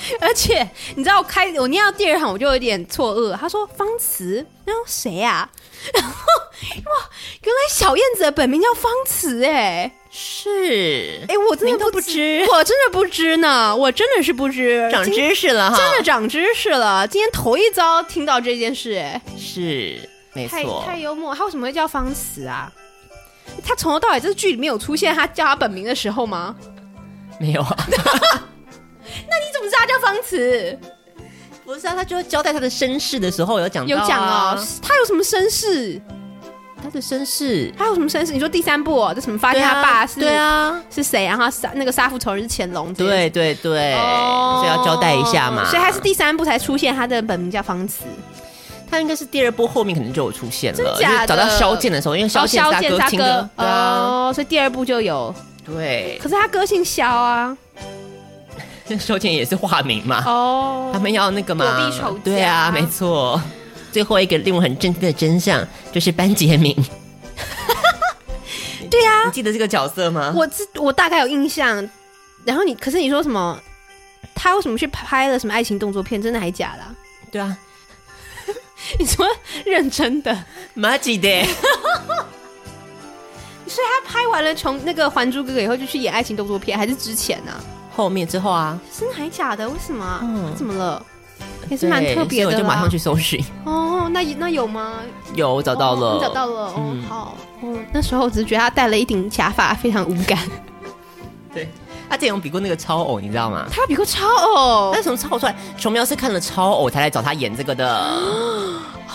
Speaker 2: 而且你知道我开我念到第二行我就有点错愕，他说方慈，然后谁呀？然后哇，原来小燕子的本名叫方慈哎，
Speaker 1: 是。
Speaker 2: 哎，我真的都不知，我真的不知呢，我真的是不知，
Speaker 1: 长知识了哈，
Speaker 2: 真的长知识了，今天头一遭听到这件事哎，
Speaker 1: 是没错，
Speaker 2: 太幽默，他为什么会叫方慈啊？他从头到尾这剧里面有出现他叫他本名的时候吗？
Speaker 1: 没有啊。
Speaker 2: 那你怎么知道他叫方慈？
Speaker 1: 不是啊，他就会交代他的身世的时候有讲、啊，
Speaker 2: 有讲哦。他有什么身世？
Speaker 1: 他的身世，
Speaker 2: 他有什么身世？你说第三部哦，这什么发现他爸是？
Speaker 1: 对啊，
Speaker 2: 是谁？然后杀那个杀父仇人是乾隆。
Speaker 1: 对对对，哦、所以要交代一下嘛。
Speaker 2: 所以他是第三部才出现，他的本名叫方慈。
Speaker 1: 他应该是第二部后面可能就有出现了，真假的？找到萧剑的时候，因为萧剑是他哥亲哥，
Speaker 2: 哦，所以第二部就有。
Speaker 1: 对，
Speaker 2: 可是他哥姓萧啊。
Speaker 1: 收钱也是化名嘛？哦，他们要那个嘛？对啊，没错。最后一个令我很震惊的真相就是班杰明。
Speaker 2: 对呀、啊，
Speaker 1: 你记得这个角色吗？
Speaker 2: 我知，我大概有印象。然后你，可是你说什么？他为什么去拍了什么爱情动作片？真的还假的、啊？
Speaker 1: 对啊，
Speaker 2: 你说认真的？
Speaker 1: 马吉的。
Speaker 2: 所以他拍完了从那个《还珠格格》以后就去演爱情动作片，还是之前呢、啊？
Speaker 1: 后面之后啊，
Speaker 2: 真的还假的？为什么？嗯，怎么了？也是蛮特别的。我
Speaker 1: 就马上去搜寻。
Speaker 2: 哦，那那有吗？
Speaker 1: 有找到了，
Speaker 2: 哦、找到了。嗯、哦，好。嗯，那时候我只是觉得他戴了一顶假发，非常无感。
Speaker 1: 对，他之前有比过那个超偶，你知道吗？
Speaker 2: 他比过超偶，
Speaker 1: 他从超偶出来，琼瑶是看了超偶才来找他演这个的。
Speaker 2: 哇，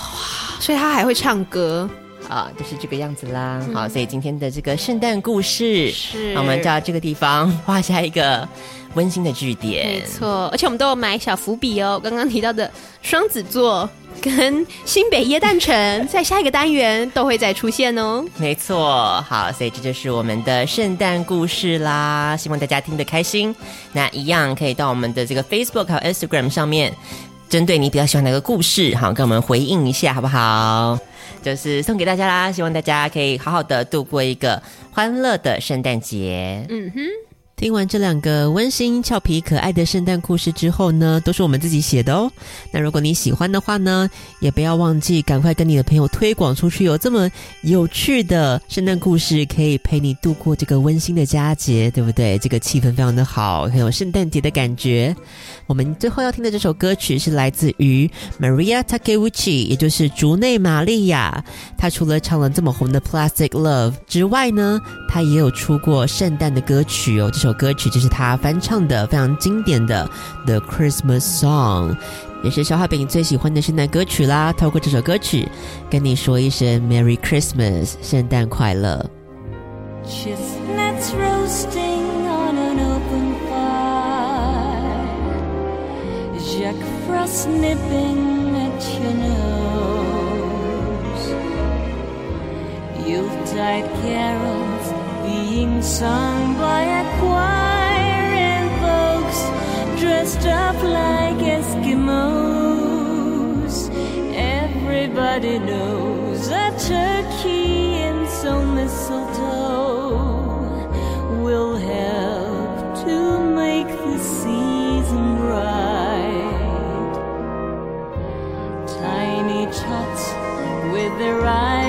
Speaker 2: 所以他还会唱歌。
Speaker 1: 啊，就是这个样子啦。好，所以今天的这个圣诞故事，
Speaker 8: 是
Speaker 1: 我们就要这个地方画下一个温馨的句点。
Speaker 8: 没错，而且我们都有埋小伏笔哦。刚刚提到的双子座跟新北耶诞城，在下一个单元都会再出现哦。
Speaker 1: 没错，好，所以这就是我们的圣诞故事啦。希望大家听得开心。那一样可以到我们的这个 Facebook 还有 Instagram 上面，针对你比较喜欢哪个故事，好，跟我们回应一下，好不好？就是送给大家啦，希望大家可以好好的度过一个欢乐的圣诞节。
Speaker 8: 嗯哼。
Speaker 4: 听完这两个温馨、俏皮、可爱的圣诞故事之后呢，都是我们自己写的哦。那如果你喜欢的话呢，也不要忘记赶快跟你的朋友推广出去，有这么有趣的圣诞故事可以陪你度过这个温馨的佳节，对不对？这个气氛非常的好，很有圣诞节的感觉。我们最后要听的这首歌曲是来自于 Maria Takeuchi，也就是竹内玛利亚。她除了唱了这么红的《Plastic Love》之外呢，她也有出过圣诞的歌曲哦。这首首歌曲就是她翻唱的非常经典的《The Christmas Song》，也是消化饼最喜欢的圣诞歌曲啦。透过这首歌曲，跟你说一声 Merry Christmas，圣诞快乐。
Speaker 15: Chestnuts roasting on an open fire, Jack Frost nipping at your nose. Yuletide carols being sung by a choir and folks dressed up like Eskimos. Everybody knows a turkey and some mistletoe will help to make the season bright. Tiny tots with their eyes